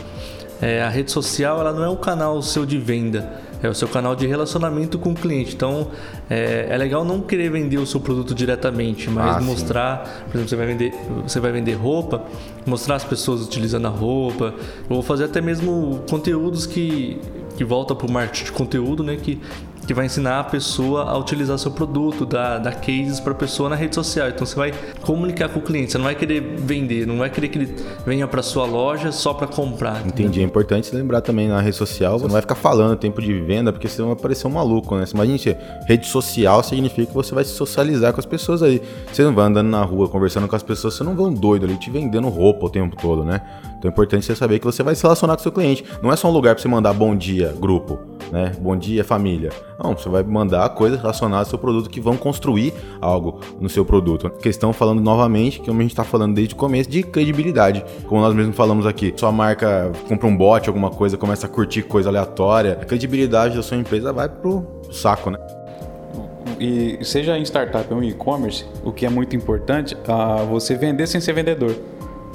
é, a rede social ela não é o canal seu de venda é o seu canal de relacionamento com o cliente. Então é, é legal não querer vender o seu produto diretamente, mas Ah, sim. mostrar, por exemplo, você vai vender, você vai vender roupa, mostrar as pessoas utilizando a roupa, ou fazer até mesmo conteúdos que que volta para o marketing de conteúdo, né? Que que vai ensinar a pessoa a utilizar seu produto, dar, dar cases para a pessoa na rede social. Então você vai comunicar com o cliente, você não vai querer vender, não vai querer que ele venha para sua loja só para comprar. Entendi. É importante lembrar também na rede social, você não vai ficar falando tempo de venda, porque senão vai parecer um maluco, né? Imagina, rede social significa que você vai se socializar com as pessoas aí. Você não vai andando na rua conversando com as pessoas, você não vê um doido ali te vendendo roupa o tempo todo, né? Então é importante você saber que você vai se relacionar com o seu cliente. Não é só um lugar pra você mandar bom dia, grupo, né? Bom dia, família. Não, você vai mandar coisas relacionadas ao seu produto que vão construir algo no seu produto. Questão falando novamente, que a gente tá falando desde o começo, de credibilidade. Como nós mesmos falamos aqui, sua marca compra um bot, alguma coisa, começa a curtir coisa aleatória, a credibilidade da sua empresa vai pro saco, né? E seja em startup ou em e-commerce, o que é muito importante, ah, você vender sem ser vendedor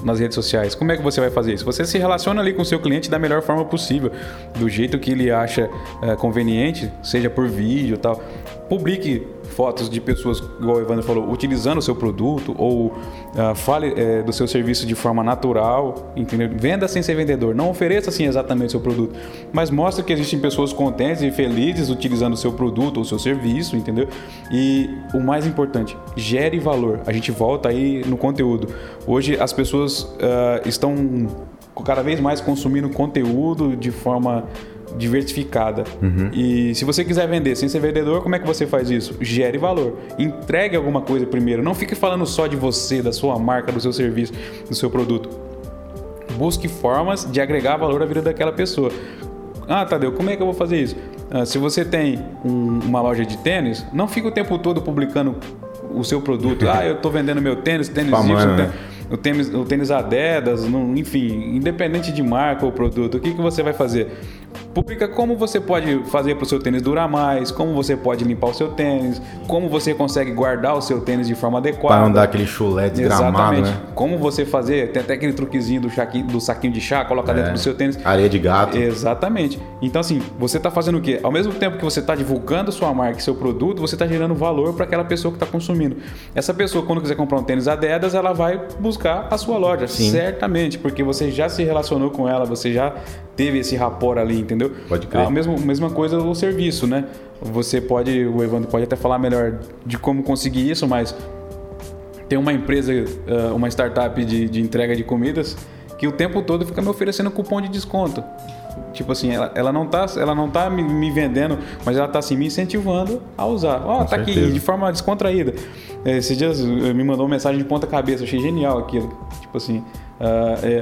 nas redes sociais. Como é que você vai fazer isso? Você se relaciona ali com o seu cliente da melhor forma possível, do jeito que ele acha eh, conveniente, seja por vídeo tal. Publique fotos de pessoas, igual o Evandro falou, utilizando o seu produto ou ah, fale eh, do seu serviço de forma natural, entendeu? Venda sem ser vendedor, não ofereça assim exatamente o seu produto, mas mostre que existem pessoas contentes e felizes utilizando o seu produto ou seu serviço, entendeu? E o mais importante, gere valor. A gente volta aí no conteúdo. Hoje as pessoas ah, estão cada vez mais consumindo conteúdo de forma diversificada. E se você quiser vender sem ser vendedor, como é que você faz isso? Gere valor. Entregue alguma coisa primeiro. Não fique falando só de você, da sua marca, do seu serviço, do seu produto. Busque formas de agregar valor à vida daquela pessoa. Ah, Tadeu, como é que eu vou fazer isso? Ah, se você tem um- uma loja de tênis, não fica o tempo todo publicando o seu produto. ah, eu estou vendendo meu tênis, tênis Y, né? o tênis, o tênis Adidas, não- enfim, independente de marca ou produto, o que, que você vai fazer? Publica como você pode fazer para o seu tênis durar mais, como você pode limpar o seu tênis, como você consegue guardar o seu tênis de forma adequada. Pra não dar aquele chulé desgramado, Exatamente. né? Como você fazer, tem até aquele truquezinho do, do saquinho de chá, coloca dentro do seu tênis. Areia de gato. Exatamente. Então, assim, você está fazendo o quê? Ao mesmo tempo que você está divulgando sua marca e seu produto, você está gerando valor para aquela pessoa que está consumindo. Essa pessoa, quando quiser comprar um tênis Adidas, ela vai buscar a sua loja, Sim. certamente, porque você já se relacionou com ela, você já teve esse rapport ali, entendeu? Pode crer. A mesma, mesma coisa o serviço, né? Você pode, o Evandro pode até falar melhor de como conseguir isso, mas tem uma empresa, eh, uma startup de, de entrega de comidas que o tempo todo fica me oferecendo cupom de desconto. Tipo assim, ela, ela não tá, ela não tá me, me vendendo, mas ela tá assim me incentivando a usar. Ó, Com tá aqui certeza. de forma descontraída. Esses dias eh, me mandou uma mensagem de ponta cabeça, achei genial aquilo. Tipo assim,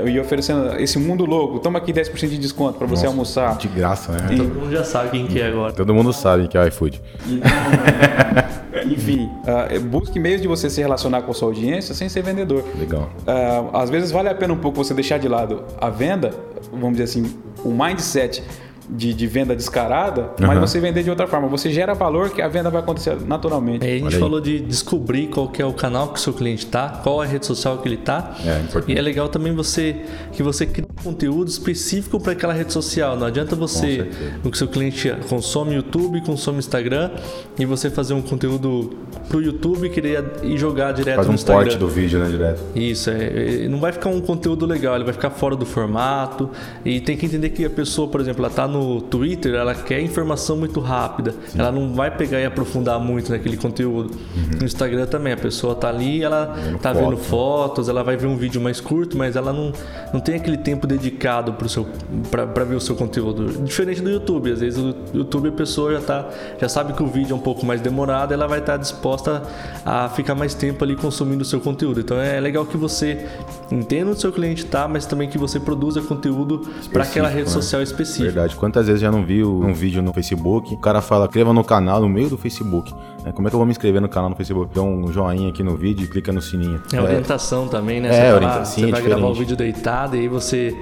eu ia oferecendo esse mundo louco, toma aqui 10% de desconto para você Nossa, almoçar. De graça, né? Todo mundo já sabe quem que é agora. Todo mundo sabe que é o iFood. [laughs] Enfim, ah, busque meios de você se relacionar com a sua audiência sem ser vendedor. Legal. Ah, às vezes vale a pena um pouco você deixar de lado a venda, vamos dizer assim, o mindset de, de venda descarada, mas Aham. você vender de outra forma. Você gera valor que a venda vai acontecer naturalmente. A gente falou de descobrir qual que é o canal que o seu cliente tá, qual é a rede social que ele tá. É, importante. E é legal também você que você crie conteúdo específico para aquela rede social. Não adianta você, o que seu cliente consome YouTube, consome Instagram, e você fazer um conteúdo pro YouTube e querer ir jogar direto Faz no um Instagram. porte do vídeo, né, direto. Isso, é, é, não vai ficar um conteúdo legal, ele vai ficar fora do formato. E tem que entender que a pessoa, por exemplo, ela tá no Twitter, ela quer informação muito rápida. Ela não vai pegar e aprofundar muito naquele conteúdo. No Instagram também, a pessoa tá ali, ela Vendo tá foto. vendo fotos, ela vai ver um vídeo mais curto, mas ela não, não tem aquele tempo dedicado pro seu para ver o seu conteúdo. Diferente do YouTube, às vezes o YouTube a pessoa já tá já sabe que o vídeo é um pouco mais demorado, ela vai estar disposta a ficar mais tempo ali consumindo o seu conteúdo. Então é legal que você entenda onde o seu cliente tá, mas também que você produza conteúdo para aquela rede né? social específica. Verdade. Quantas vezes já não vi um vídeo no Facebook, o cara fala, inscreva no canal no meio do Facebook. né? Como é que eu vou me inscrever no canal no Facebook? Dá um joinha aqui no vídeo e clica no sininho. É orientação também, né? É, você, tá lá, orienta- sim, você é vai gravar o vídeo deitado e aí você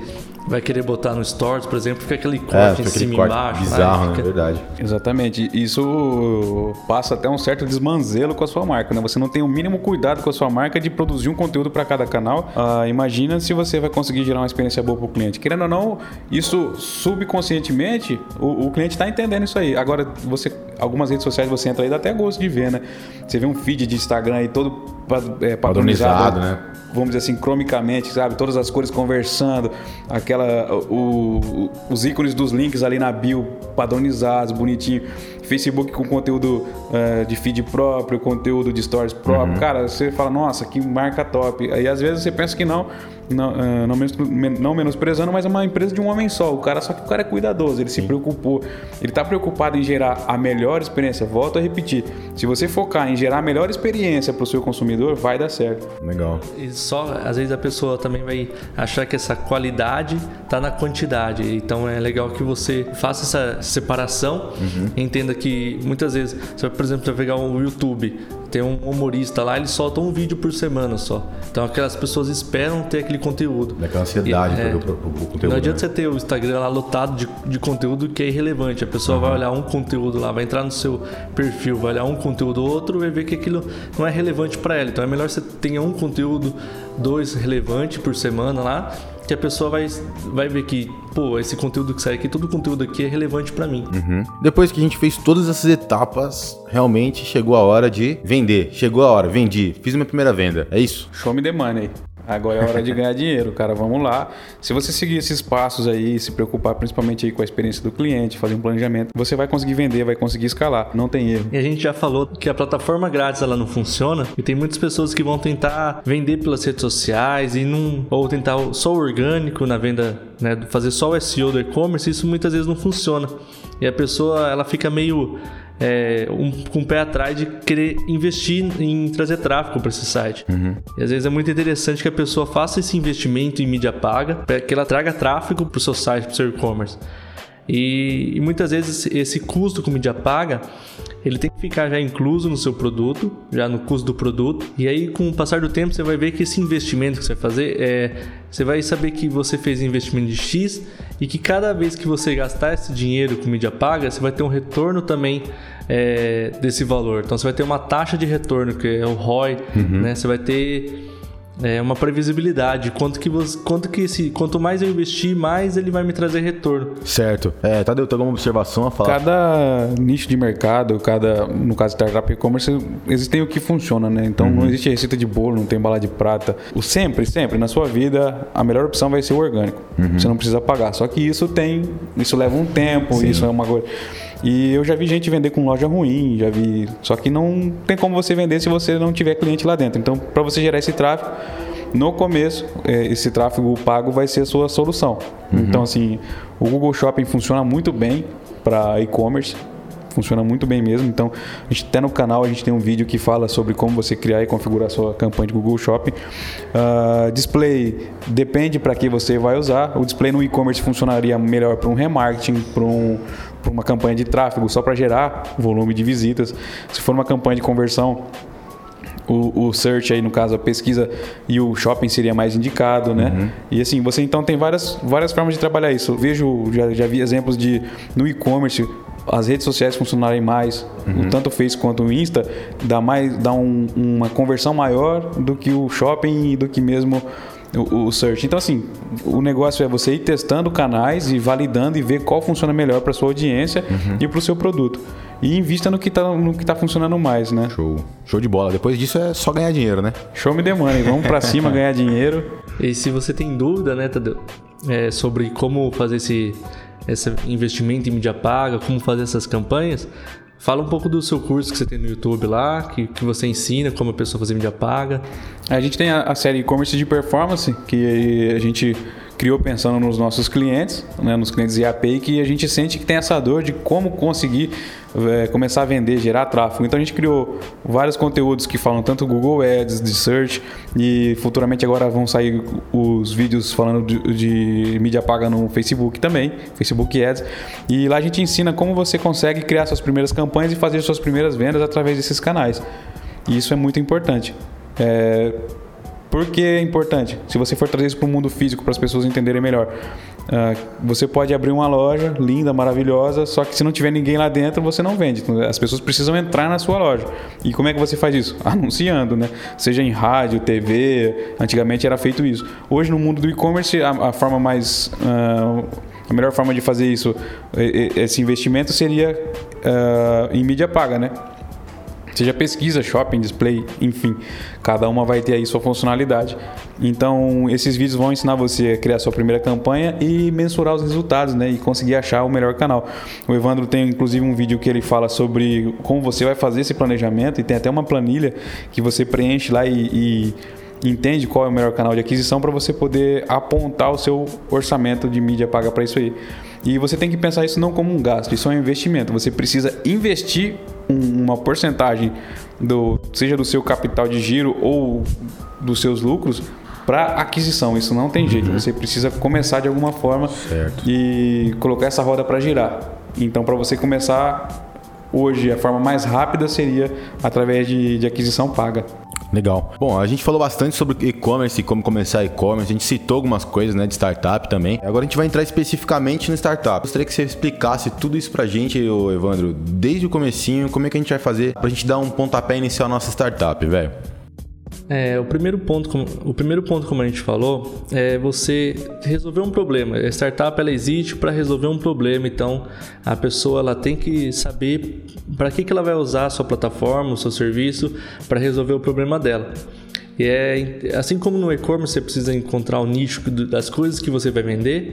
vai querer botar no Stories, por exemplo, fica aquele corte é, fica em cima e embaixo. Bizarro, né? Verdade. Exatamente. Isso passa até um certo desmanzelo com a sua marca, né? Você não tem o mínimo cuidado com a sua marca de produzir um conteúdo para cada canal. Ah, imagina se você vai conseguir gerar uma experiência boa para o cliente. Querendo ou não, isso subconscientemente, o, o cliente está entendendo isso aí. Agora, você algumas redes sociais você entra aí dá até gosto de ver, né? Você vê um feed de Instagram aí todo é, padronizado, padronizado né? vamos dizer assim, cromicamente, sabe? Todas as cores conversando, aquela. O, o, os ícones dos links ali na bio padronizados, bonitinho. Facebook com conteúdo uh, de feed próprio, conteúdo de stories próprio. Uhum. Cara, você fala, nossa, que marca top. Aí às vezes você pensa que não, não, uh, não, menos, não menosprezando, mas é uma empresa de um homem só. O cara, só que o cara é cuidadoso, ele Sim. se preocupou. Ele está preocupado em gerar a melhor experiência. Volto a repetir. Se você focar em gerar a melhor experiência para o seu consumidor, vai dar certo. Legal. E só, às vezes a pessoa também vai achar que essa qualidade está na quantidade. Então é legal que você faça essa separação, uhum. entenda que muitas vezes, você, por exemplo, você vai pegar o YouTube, tem um humorista lá, ele solta um vídeo por semana só. Então aquelas pessoas esperam ter aquele conteúdo. Daquela ansiedade e, é, pro conteúdo. Não adianta né? você ter o Instagram lá lotado de, de conteúdo que é irrelevante. A pessoa uhum. vai olhar um conteúdo lá, vai entrar no seu perfil, vai olhar um conteúdo ou outro, vai ver que aquilo não é relevante para ela. Então é melhor você tenha um conteúdo, dois relevante por semana lá que a pessoa vai, vai ver que, pô, esse conteúdo que sai aqui, todo o conteúdo aqui é relevante para mim. Uhum. Depois que a gente fez todas essas etapas, realmente chegou a hora de vender. Chegou a hora, vendi, fiz minha primeira venda. É isso? Show me the money. Agora é hora de ganhar dinheiro, cara. Vamos lá. Se você seguir esses passos aí, se preocupar principalmente aí com a experiência do cliente, fazer um planejamento, você vai conseguir vender, vai conseguir escalar. Não tem erro. E a gente já falou que a plataforma grátis ela não funciona e tem muitas pessoas que vão tentar vender pelas redes sociais e não ou tentar só o orgânico na venda, né, fazer só o SEO do e-commerce, isso muitas vezes não funciona. E a pessoa ela fica meio é, um, com o pé atrás de querer investir em trazer tráfego para esse site. Uhum. E às vezes é muito interessante que a pessoa faça esse investimento em mídia paga para que ela traga tráfego para o seu site, para o seu e-commerce. E, e, muitas vezes esse custo com mídia paga ele tem que ficar já incluso no seu produto, já no custo do produto. E aí, com o passar do tempo, você vai ver que esse investimento que você vai fazer é. Você vai saber que você fez investimento de X e que cada vez que você gastar esse dinheiro com mídia paga, você vai ter um retorno também é, desse valor. Então você vai ter uma taxa de retorno, que é o ROI, uhum. né? Você vai ter é uma previsibilidade. Quanto que você, quanto que esse, quanto mais eu investir, mais ele vai me trazer retorno. Certo. É, tá deu alguma observação a falar? Cada nicho de mercado, cada, no caso startup e-commerce, existem o que funciona, né? Então uhum. não existe receita de bolo, não tem bala de prata. O sempre, sempre na sua vida, a melhor opção vai ser o orgânico. Uhum. Você não precisa pagar. Só que isso tem, isso leva um tempo, Sim. isso é uma coisa e eu já vi gente vender com loja ruim, já vi. Só que não tem como você vender se você não tiver cliente lá dentro. Então, para você gerar esse tráfego, no começo, é, esse tráfego pago vai ser a sua solução. Uhum. Então, assim, o Google Shopping funciona muito bem para e-commerce funciona muito bem mesmo. Então, a gente até no canal a gente tem um vídeo que fala sobre como você criar e configurar sua campanha de Google Shopping. Uh, display depende para que você vai usar. O display no e-commerce funcionaria melhor para um remarketing, para um, para uma campanha de tráfego só para gerar volume de visitas. Se for uma campanha de conversão, o, o, search aí, no caso, a pesquisa e o shopping seria mais indicado, né? Uhum. E assim, você então tem várias, várias formas de trabalhar isso. Eu vejo, já, já vi exemplos de no e-commerce, as redes sociais funcionarem mais, uhum. tanto o Face quanto o Insta, dá, mais, dá um, uma conversão maior do que o shopping e do que mesmo o, o, search. Então, assim, o negócio é você ir testando canais e validando e ver qual funciona melhor para sua audiência uhum. e para o seu produto. E invista no que está no que tá funcionando mais, né? Show. Show de bola. Depois disso é só ganhar dinheiro, né? Show me the money. Vamos para [laughs] cima ganhar dinheiro. E se você tem dúvida, né, Tadeu, é, sobre como fazer esse, esse investimento em mídia paga, como fazer essas campanhas, Fala um pouco do seu curso que você tem no YouTube lá, que, que você ensina como a pessoa fazer mídia paga. A gente tem a, a série e-commerce de performance, que a gente criou pensando nos nossos clientes, né, nos clientes IAP, que a gente sente que tem essa dor de como conseguir é, começar a vender, gerar tráfego. Então a gente criou vários conteúdos que falam tanto Google Ads, de search, e futuramente agora vão sair os vídeos falando de, de mídia paga no Facebook também, Facebook Ads. E lá a gente ensina como você consegue criar suas primeiras campanhas e fazer suas primeiras vendas através desses canais. E isso é muito importante. É, por que é importante? Se você for trazer isso para o mundo físico para as pessoas entenderem melhor. Uh, você pode abrir uma loja linda, maravilhosa, só que se não tiver ninguém lá dentro, você não vende. Então, as pessoas precisam entrar na sua loja. E como é que você faz isso? [laughs] Anunciando, né? Seja em rádio, TV. Antigamente era feito isso. Hoje, no mundo do e-commerce, a, a, forma mais. Uh, a melhor forma de fazer isso, esse investimento seria uh, em mídia paga, né? Seja pesquisa, shopping, display, enfim, cada uma vai ter aí sua funcionalidade. Então, esses vídeos vão ensinar você a criar sua primeira campanha e mensurar os resultados, né? E conseguir achar o melhor canal. O Evandro tem inclusive um vídeo que ele fala sobre como você vai fazer esse planejamento e tem até uma planilha que você preenche lá e, e entende qual é o melhor canal de aquisição para você poder apontar o seu orçamento de mídia paga para isso aí. E você tem que pensar isso não como um gasto, isso é um investimento. Você precisa investir uma porcentagem do seja do seu capital de giro ou dos seus lucros para aquisição. Isso não tem jeito. Uhum. Você precisa começar de alguma forma certo. e colocar essa roda para girar. Então, para você começar hoje, a forma mais rápida seria através de, de aquisição paga. Legal. Bom, a gente falou bastante sobre e-commerce e como começar e-commerce. A gente citou algumas coisas, né, de startup também. Agora a gente vai entrar especificamente no startup. Gostaria que você explicasse tudo isso pra gente, Evandro, desde o comecinho, como é que a gente vai fazer pra gente dar um pontapé inicial na nossa startup, velho. É, o primeiro ponto, o primeiro ponto, como a gente falou, é você resolver um problema. A startup ela existe para resolver um problema, então a pessoa ela tem que saber para que, que ela vai usar a sua plataforma, o seu serviço para resolver o problema dela. E é assim como no e-commerce você precisa encontrar o nicho das coisas que você vai vender,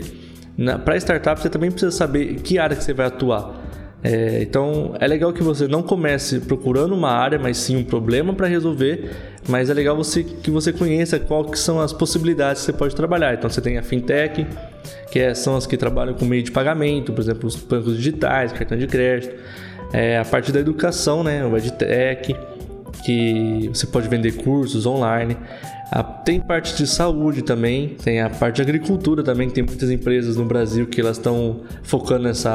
para startup você também precisa saber que área que você vai atuar. É, então é legal que você não comece procurando uma área, mas sim um problema para resolver. Mas é legal você, que você conheça quais são as possibilidades que você pode trabalhar. Então você tem a fintech, que é, são as que trabalham com meio de pagamento, por exemplo, os bancos digitais, cartão de crédito. É, a parte da educação, né, o EdTech, que você pode vender cursos online. A, tem parte de saúde também, tem a parte de agricultura também, que tem muitas empresas no Brasil que elas estão focando nessa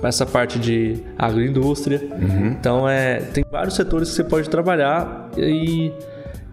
a, essa parte de agroindústria. Uhum. Então é, tem vários setores que você pode trabalhar e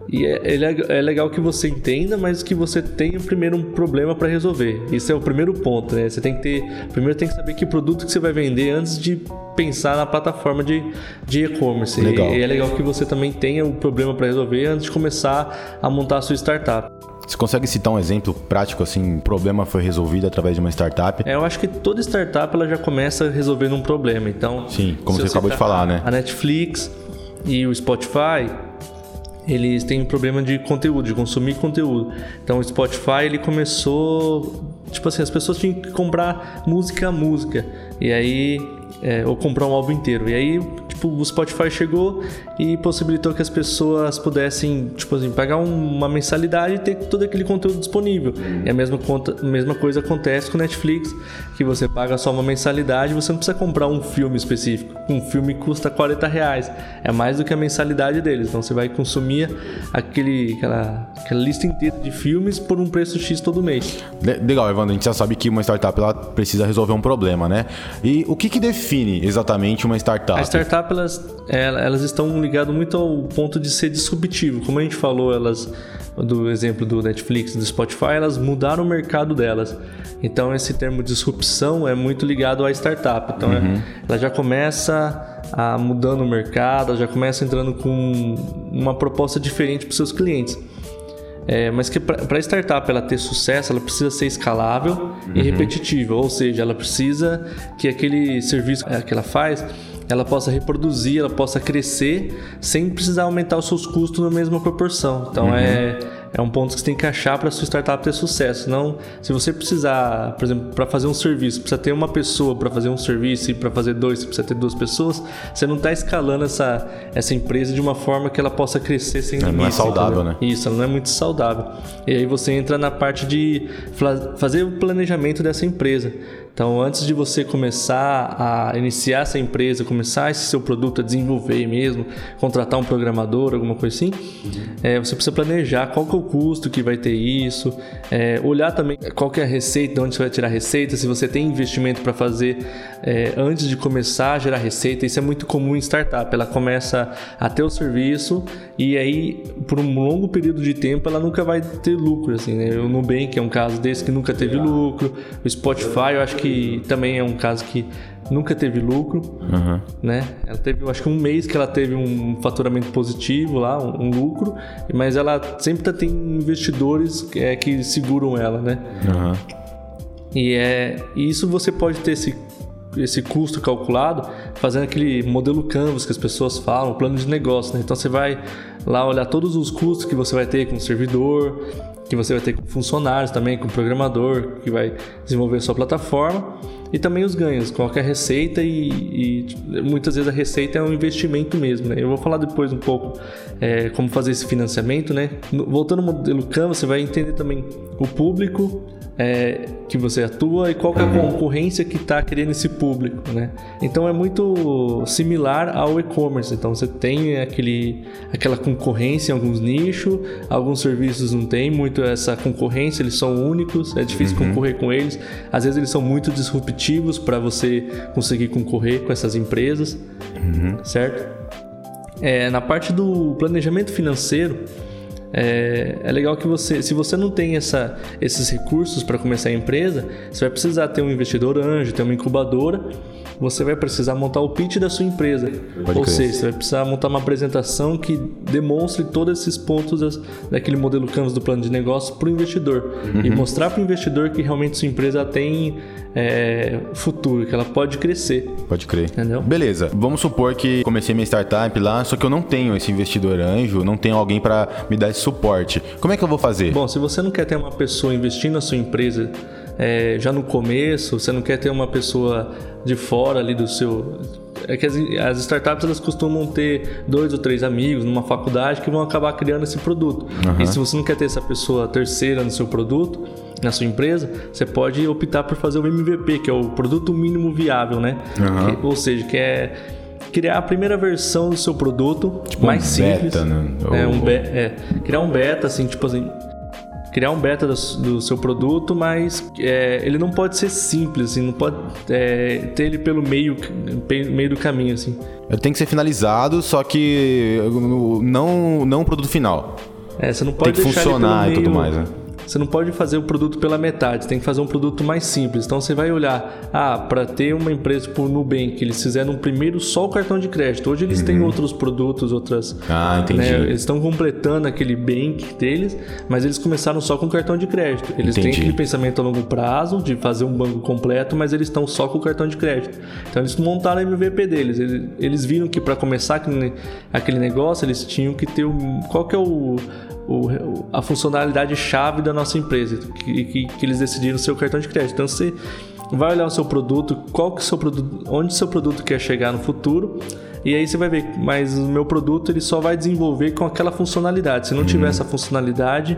e é, é, legal que você entenda, mas que você tenha primeiro um problema para resolver. Isso é o primeiro ponto, né? Você tem que ter. Primeiro tem que saber que produto que você vai vender antes de pensar na plataforma de, de e-commerce. E, e é legal que você também tenha o um problema para resolver antes de começar a montar a sua startup. Você consegue citar um exemplo prático, assim, um problema foi resolvido através de uma startup? É, eu acho que toda startup ela já começa resolvendo um problema. Então, sim, como você acabou de falar, né? A Netflix e o Spotify, eles têm um problema de conteúdo, de consumir conteúdo. Então o Spotify ele começou, tipo assim, as pessoas tinham que comprar música a música. E aí é, ou comprar um álbum inteiro. E aí, tipo, o Spotify chegou e possibilitou que as pessoas pudessem, tipo assim, pagar uma mensalidade e ter todo aquele conteúdo disponível. E a mesma, conta, a mesma coisa acontece com Netflix, que você paga só uma mensalidade você não precisa comprar um filme específico. Um filme custa 40 reais. É mais do que a mensalidade deles. Então você vai consumir aquele, aquela, aquela lista inteira de filmes por um preço X todo mês. Legal, Evandro. A gente já sabe que uma startup ela precisa resolver um problema, né? E o que, que define define exatamente uma startup? As startups elas, elas estão ligadas muito ao ponto de ser disruptivo. Como a gente falou, elas do exemplo do Netflix, do Spotify, elas mudaram o mercado delas. Então esse termo disrupção é muito ligado à startup. Então uhum. ela já começa a mudando o mercado, ela já começa entrando com uma proposta diferente para os seus clientes. É, mas que para a startup ela ter sucesso, ela precisa ser escalável uhum. e repetitiva, ou seja, ela precisa que aquele serviço que ela faz ela possa reproduzir, ela possa crescer sem precisar aumentar os seus custos na mesma proporção. Então uhum. é é um ponto que você tem que achar para sua startup ter sucesso. Não, se você precisar, por exemplo, para fazer um serviço, precisa ter uma pessoa para fazer um serviço e para fazer dois, você precisa ter duas pessoas, você não está escalando essa, essa empresa de uma forma que ela possa crescer sem limite. Não é saudável, entendeu? né? Isso, não é muito saudável. E aí você entra na parte de fazer o planejamento dessa empresa. Então, antes de você começar a iniciar essa empresa, começar esse seu produto a desenvolver mesmo, contratar um programador, alguma coisa assim, uhum. é, você precisa planejar qual que é o custo que vai ter isso, é, olhar também qual que é a receita, de onde você vai tirar a receita, se você tem investimento para fazer é, antes de começar a gerar receita. Isso é muito comum em startup. Ela começa a ter o serviço e aí, por um longo período de tempo, ela nunca vai ter lucro. Assim, né? O Nubank é um caso desse que nunca teve lucro. O Spotify, eu acho que também é um caso que nunca teve lucro, uhum. né? Ela teve, acho que um mês que ela teve um faturamento positivo lá, um, um lucro, mas ela sempre tá, tem investidores é, que seguram ela, né? Uhum. E é isso você pode ter esse esse custo calculado fazendo aquele modelo Canvas que as pessoas falam, plano de negócio, né? Então você vai lá olhar todos os custos que você vai ter com o servidor, que você vai ter com funcionários também, com programador que vai desenvolver a sua plataforma e também os ganhos, qualquer receita e, e, muitas vezes a receita é um investimento mesmo. Né? Eu vou falar depois um pouco é, como fazer esse financiamento, né? Voltando ao modelo Canva, você vai entender também o público é, que você atua e qual é a concorrência que está querendo esse público, né? Então é muito similar ao e-commerce. Então você tem aquele, aquela concorrência em alguns nichos, alguns serviços não tem muito essa concorrência, eles são únicos, é difícil uhum. concorrer com eles. Às vezes eles são muito disruptivos para você conseguir concorrer com essas empresas, uhum. certo? É, na parte do planejamento financeiro, é, é legal que você, se você não tem essa, esses recursos para começar a empresa, você vai precisar ter um investidor anjo, ter uma incubadora você vai precisar montar o pitch da sua empresa. Pode Ou seja, você vai precisar montar uma apresentação que demonstre todos esses pontos das, daquele modelo Canvas do plano de negócio para o investidor. Uhum. E mostrar para o investidor que realmente sua empresa tem é, futuro, que ela pode crescer. Pode crer. Entendeu? Beleza. Vamos supor que comecei minha startup lá, só que eu não tenho esse investidor anjo, não tenho alguém para me dar esse suporte. Como é que eu vou fazer? Bom, se você não quer ter uma pessoa investindo na sua empresa é, já no começo, você não quer ter uma pessoa de fora ali do seu. É que as, as, startups elas costumam ter dois ou três amigos numa faculdade que vão acabar criando esse produto. Uhum. E se você não quer ter essa pessoa terceira no seu produto, na sua empresa, você pode optar por fazer o MVP, que é o produto mínimo viável, né? Uhum. Que, ou seja, que é criar a primeira versão do seu produto tipo mais um simples. Beta, né? É, um be é, criar um beta, assim, tipo assim, criar um beta do, do seu produto, mas é, ele não pode ser simples, assim, não pode é, ter ele pelo meio, meio do caminho, assim. Ele tem que ser finalizado, só que não, não o produto final. É, você não pode tem que funcionar e tudo mais, né? Você não pode fazer o produto pela metade, você tem que fazer um produto mais simples. Então você vai olhar, ah, para ter uma empresa o Nubank, eles fizeram primeiro só o cartão de crédito. Hoje eles uhum. têm outros produtos, outras. Ah, entendi. Né, eles estão completando aquele bank deles, mas eles começaram só com cartão de crédito. Eles entendi. têm aquele pensamento a longo prazo de fazer um banco completo, mas eles estão só com o cartão de crédito. Então eles montaram o MVP deles. Eles, eles viram que para começar aquele, aquele negócio, eles tinham que ter um. Qual que é o o, a funcionalidade chave da nossa empresa, que, que, que eles decidiram ser o cartão de crédito. Então você vai olhar o seu produto, qual que é o seu produto, onde o seu produto quer chegar no futuro, e aí você vai ver, mas o meu produto ele só vai desenvolver com aquela funcionalidade. Se não tiver uhum. essa funcionalidade,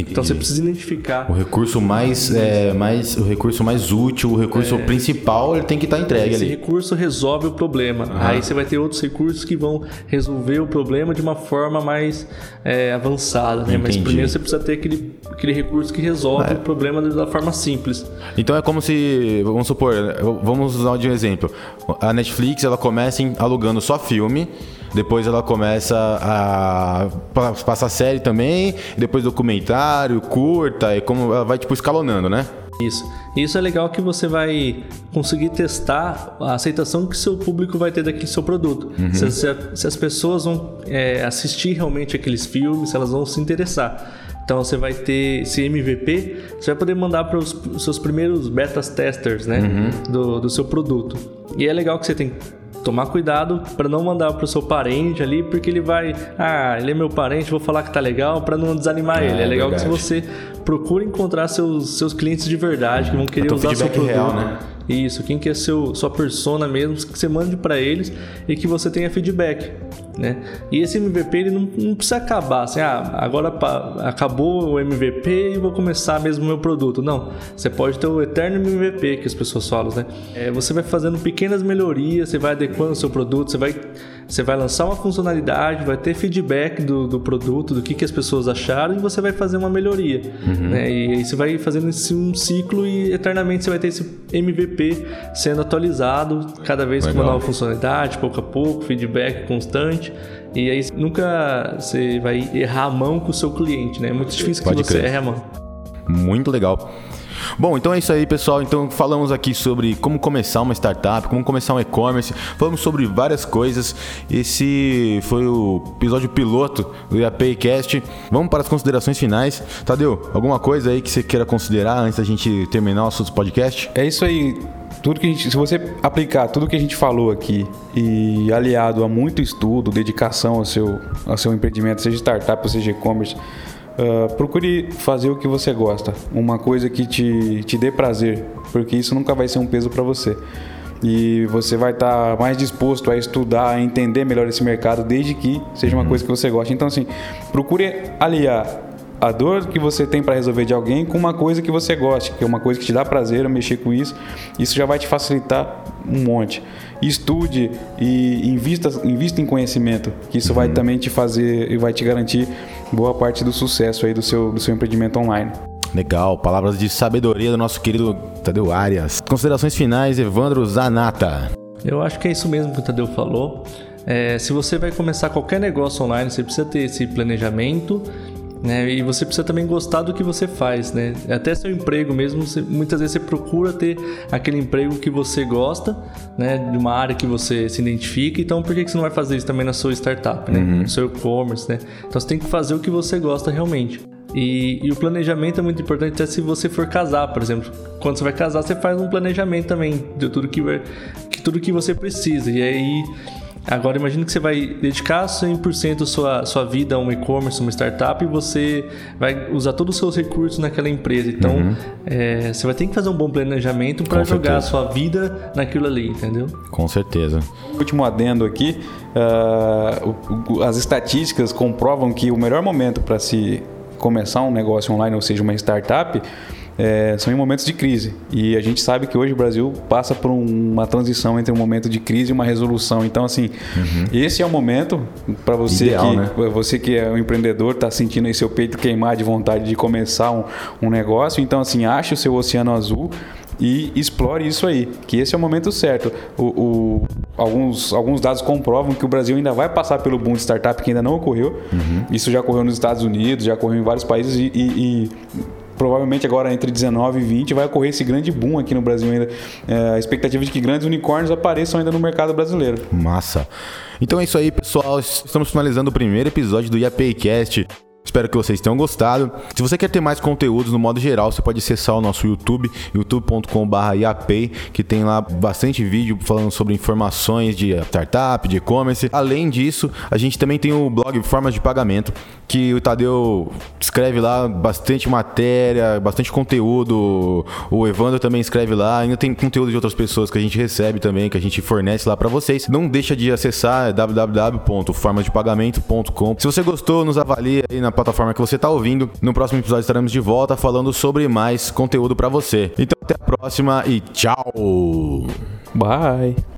Entendi. Então você precisa identificar o recurso mais, é, mais o recurso mais útil, o recurso é, principal, ele tem que estar tá entregue esse ali. Esse recurso resolve o problema. Uhum. Aí você vai ter outros recursos que vão resolver o problema de uma forma mais é, avançada, né? Mas primeiro você precisa ter aquele, aquele recurso que resolve é. o problema da forma simples. Então é como se, vamos supor, vamos usar de um exemplo. A Netflix ela começa alugando só filme depois ela começa a passar série também, depois documentário, curta, e como ela vai tipo escalonando, né? Isso. Isso é legal que você vai conseguir testar a aceitação que seu público vai ter daquele seu produto. Uhum. Se, se, se, as pessoas vão é, assistir realmente aqueles filmes, se elas vão se interessar. Então você vai ter esse MVP, você vai poder mandar para os seus primeiros beta testers, né, uhum. do, do seu produto. E é legal que você tem tomar cuidado para não mandar pro seu parente ali, porque ele vai, ah, ele é meu parente, vou falar que tá legal para não desanimar é, ele. É legal verdade. que você procure encontrar seus, seus clientes de verdade que vão querer usar seu produto. Real, né? Isso, quem que é seu, sua persona mesmo, que você mande para eles e que você tenha feedback. Né? E esse MVP ele não, não precisa acabar assim, ah, agora acabou o MVP e vou começar mesmo o meu produto. Não, você pode ter o eterno MVP que as pessoas falam, né? É, você vai fazendo pequenas melhorias, você vai adequando o seu produto, você vai você vai lançar uma funcionalidade, vai ter feedback do, do produto, do que, que as pessoas acharam e você vai fazer uma melhoria. Uhum. Né? E aí você vai fazendo esse um ciclo e eternamente você vai ter esse MVP sendo atualizado cada vez Legal. com uma nova funcionalidade, pouco a pouco, feedback constante. E aí nunca você vai errar a mão com o seu cliente, né? É muito difícil Pode que você crer. erre a mão. Muito legal. Bom, então é isso aí, pessoal. Então falamos aqui sobre como começar uma startup, como começar um e-commerce, falamos sobre várias coisas. Esse foi o episódio piloto do IAPcast. Vamos para as considerações finais. Tadeu, alguma coisa aí que você queira considerar antes da gente terminar o nosso podcast? É isso aí tudo que gente, se você aplicar tudo que a gente falou aqui e aliado a muito estudo, dedicação ao seu, ao seu empreendimento, seja startup ou seja e-commerce, Uh, procure fazer o que você gosta, uma coisa que te, te dê prazer, porque isso nunca vai ser um peso para você. E você vai estar tá mais disposto a estudar, a entender melhor esse mercado, desde que seja uma uhum. coisa que você goste. Então, assim, procure aliar a dor que você tem para resolver de alguém com uma coisa que você goste, que é uma coisa que te dá prazer mexer com isso. Isso já vai te facilitar um monte. Estude e invista, invista em conhecimento, que isso uhum. vai também te fazer e vai te garantir boa parte do sucesso aí do seu, do seu empreendimento online. Legal, palavras de sabedoria do nosso querido Tadeu Arias. Considerações finais, Evandro Zanata. Eu acho que é isso mesmo que o Tadeu falou. É, se você vai começar qualquer negócio online, você precisa ter esse planejamento né? E você precisa também gostar do que você faz, né? Até seu emprego mesmo, você, muitas vezes você procura ter aquele emprego que você gosta, né? De uma área que você se identifica. Então, por que você não vai fazer isso também na sua startup, né? Uhum. No seu e-commerce, né? Então, você tem que fazer o que você gosta realmente. E, e, o planejamento é muito importante até se você for casar, por exemplo. Quando você vai casar, você faz um planejamento também de tudo que, que tudo que você precisa. E aí Agora imagine que você vai dedicar 100% sua sua vida a um e-commerce, uma startup e você vai usar todos os seus recursos naquela empresa. Então, uhum. é, você vai ter que fazer um bom planejamento para jogar a sua vida naquilo ali, entendeu? Com certeza. Último adendo aqui, uh, as estatísticas comprovam que o melhor momento para se começar um negócio online, ou seja, uma startup, é, são em momentos de crise. E a gente sabe que hoje o Brasil passa por uma transição entre um momento de crise e uma resolução. Então, assim, uhum. esse é o momento para você, Ideal, que, né? você que é um empreendedor, está sentindo aí seu peito queimar de vontade de começar um, um negócio. Então, assim, ache o seu oceano azul e explore isso aí, que esse é o momento certo. O, o, alguns, alguns dados comprovam que o Brasil ainda vai passar pelo boom de startup que ainda não ocorreu. Uhum. Isso já ocorreu nos Estados Unidos, já ocorreu em vários países e, e, e provavelmente agora entre 19 e 20 vai ocorrer esse grande boom aqui no Brasil ainda. É, a expectativa de que grandes unicórnios apareçam ainda no mercado brasileiro. Massa. Então é isso aí, pessoal. Estamos finalizando o primeiro episódio do IAPcast. Espero que vocês tenham gostado. Se você quer ter mais conteúdos no modo geral, você pode acessar o nosso YouTube, youtube.com/iapay, que tem lá bastante vídeo falando sobre informações de startup, de e-commerce. Além disso, a gente também tem o blog Formas de Pagamento, que o Tadeu escreve lá bastante matéria, bastante conteúdo. O Evandro também escreve lá. Ainda tem conteúdo de outras pessoas que a gente recebe também, que a gente fornece lá para vocês. Não deixa de acessar www.formasdepagamento.com. Se você gostou, nos avalie aí na plataforma que você está ouvindo. No próximo episódio estaremos de volta falando sobre mais conteúdo para você. Então até a próxima e tchau. Bye.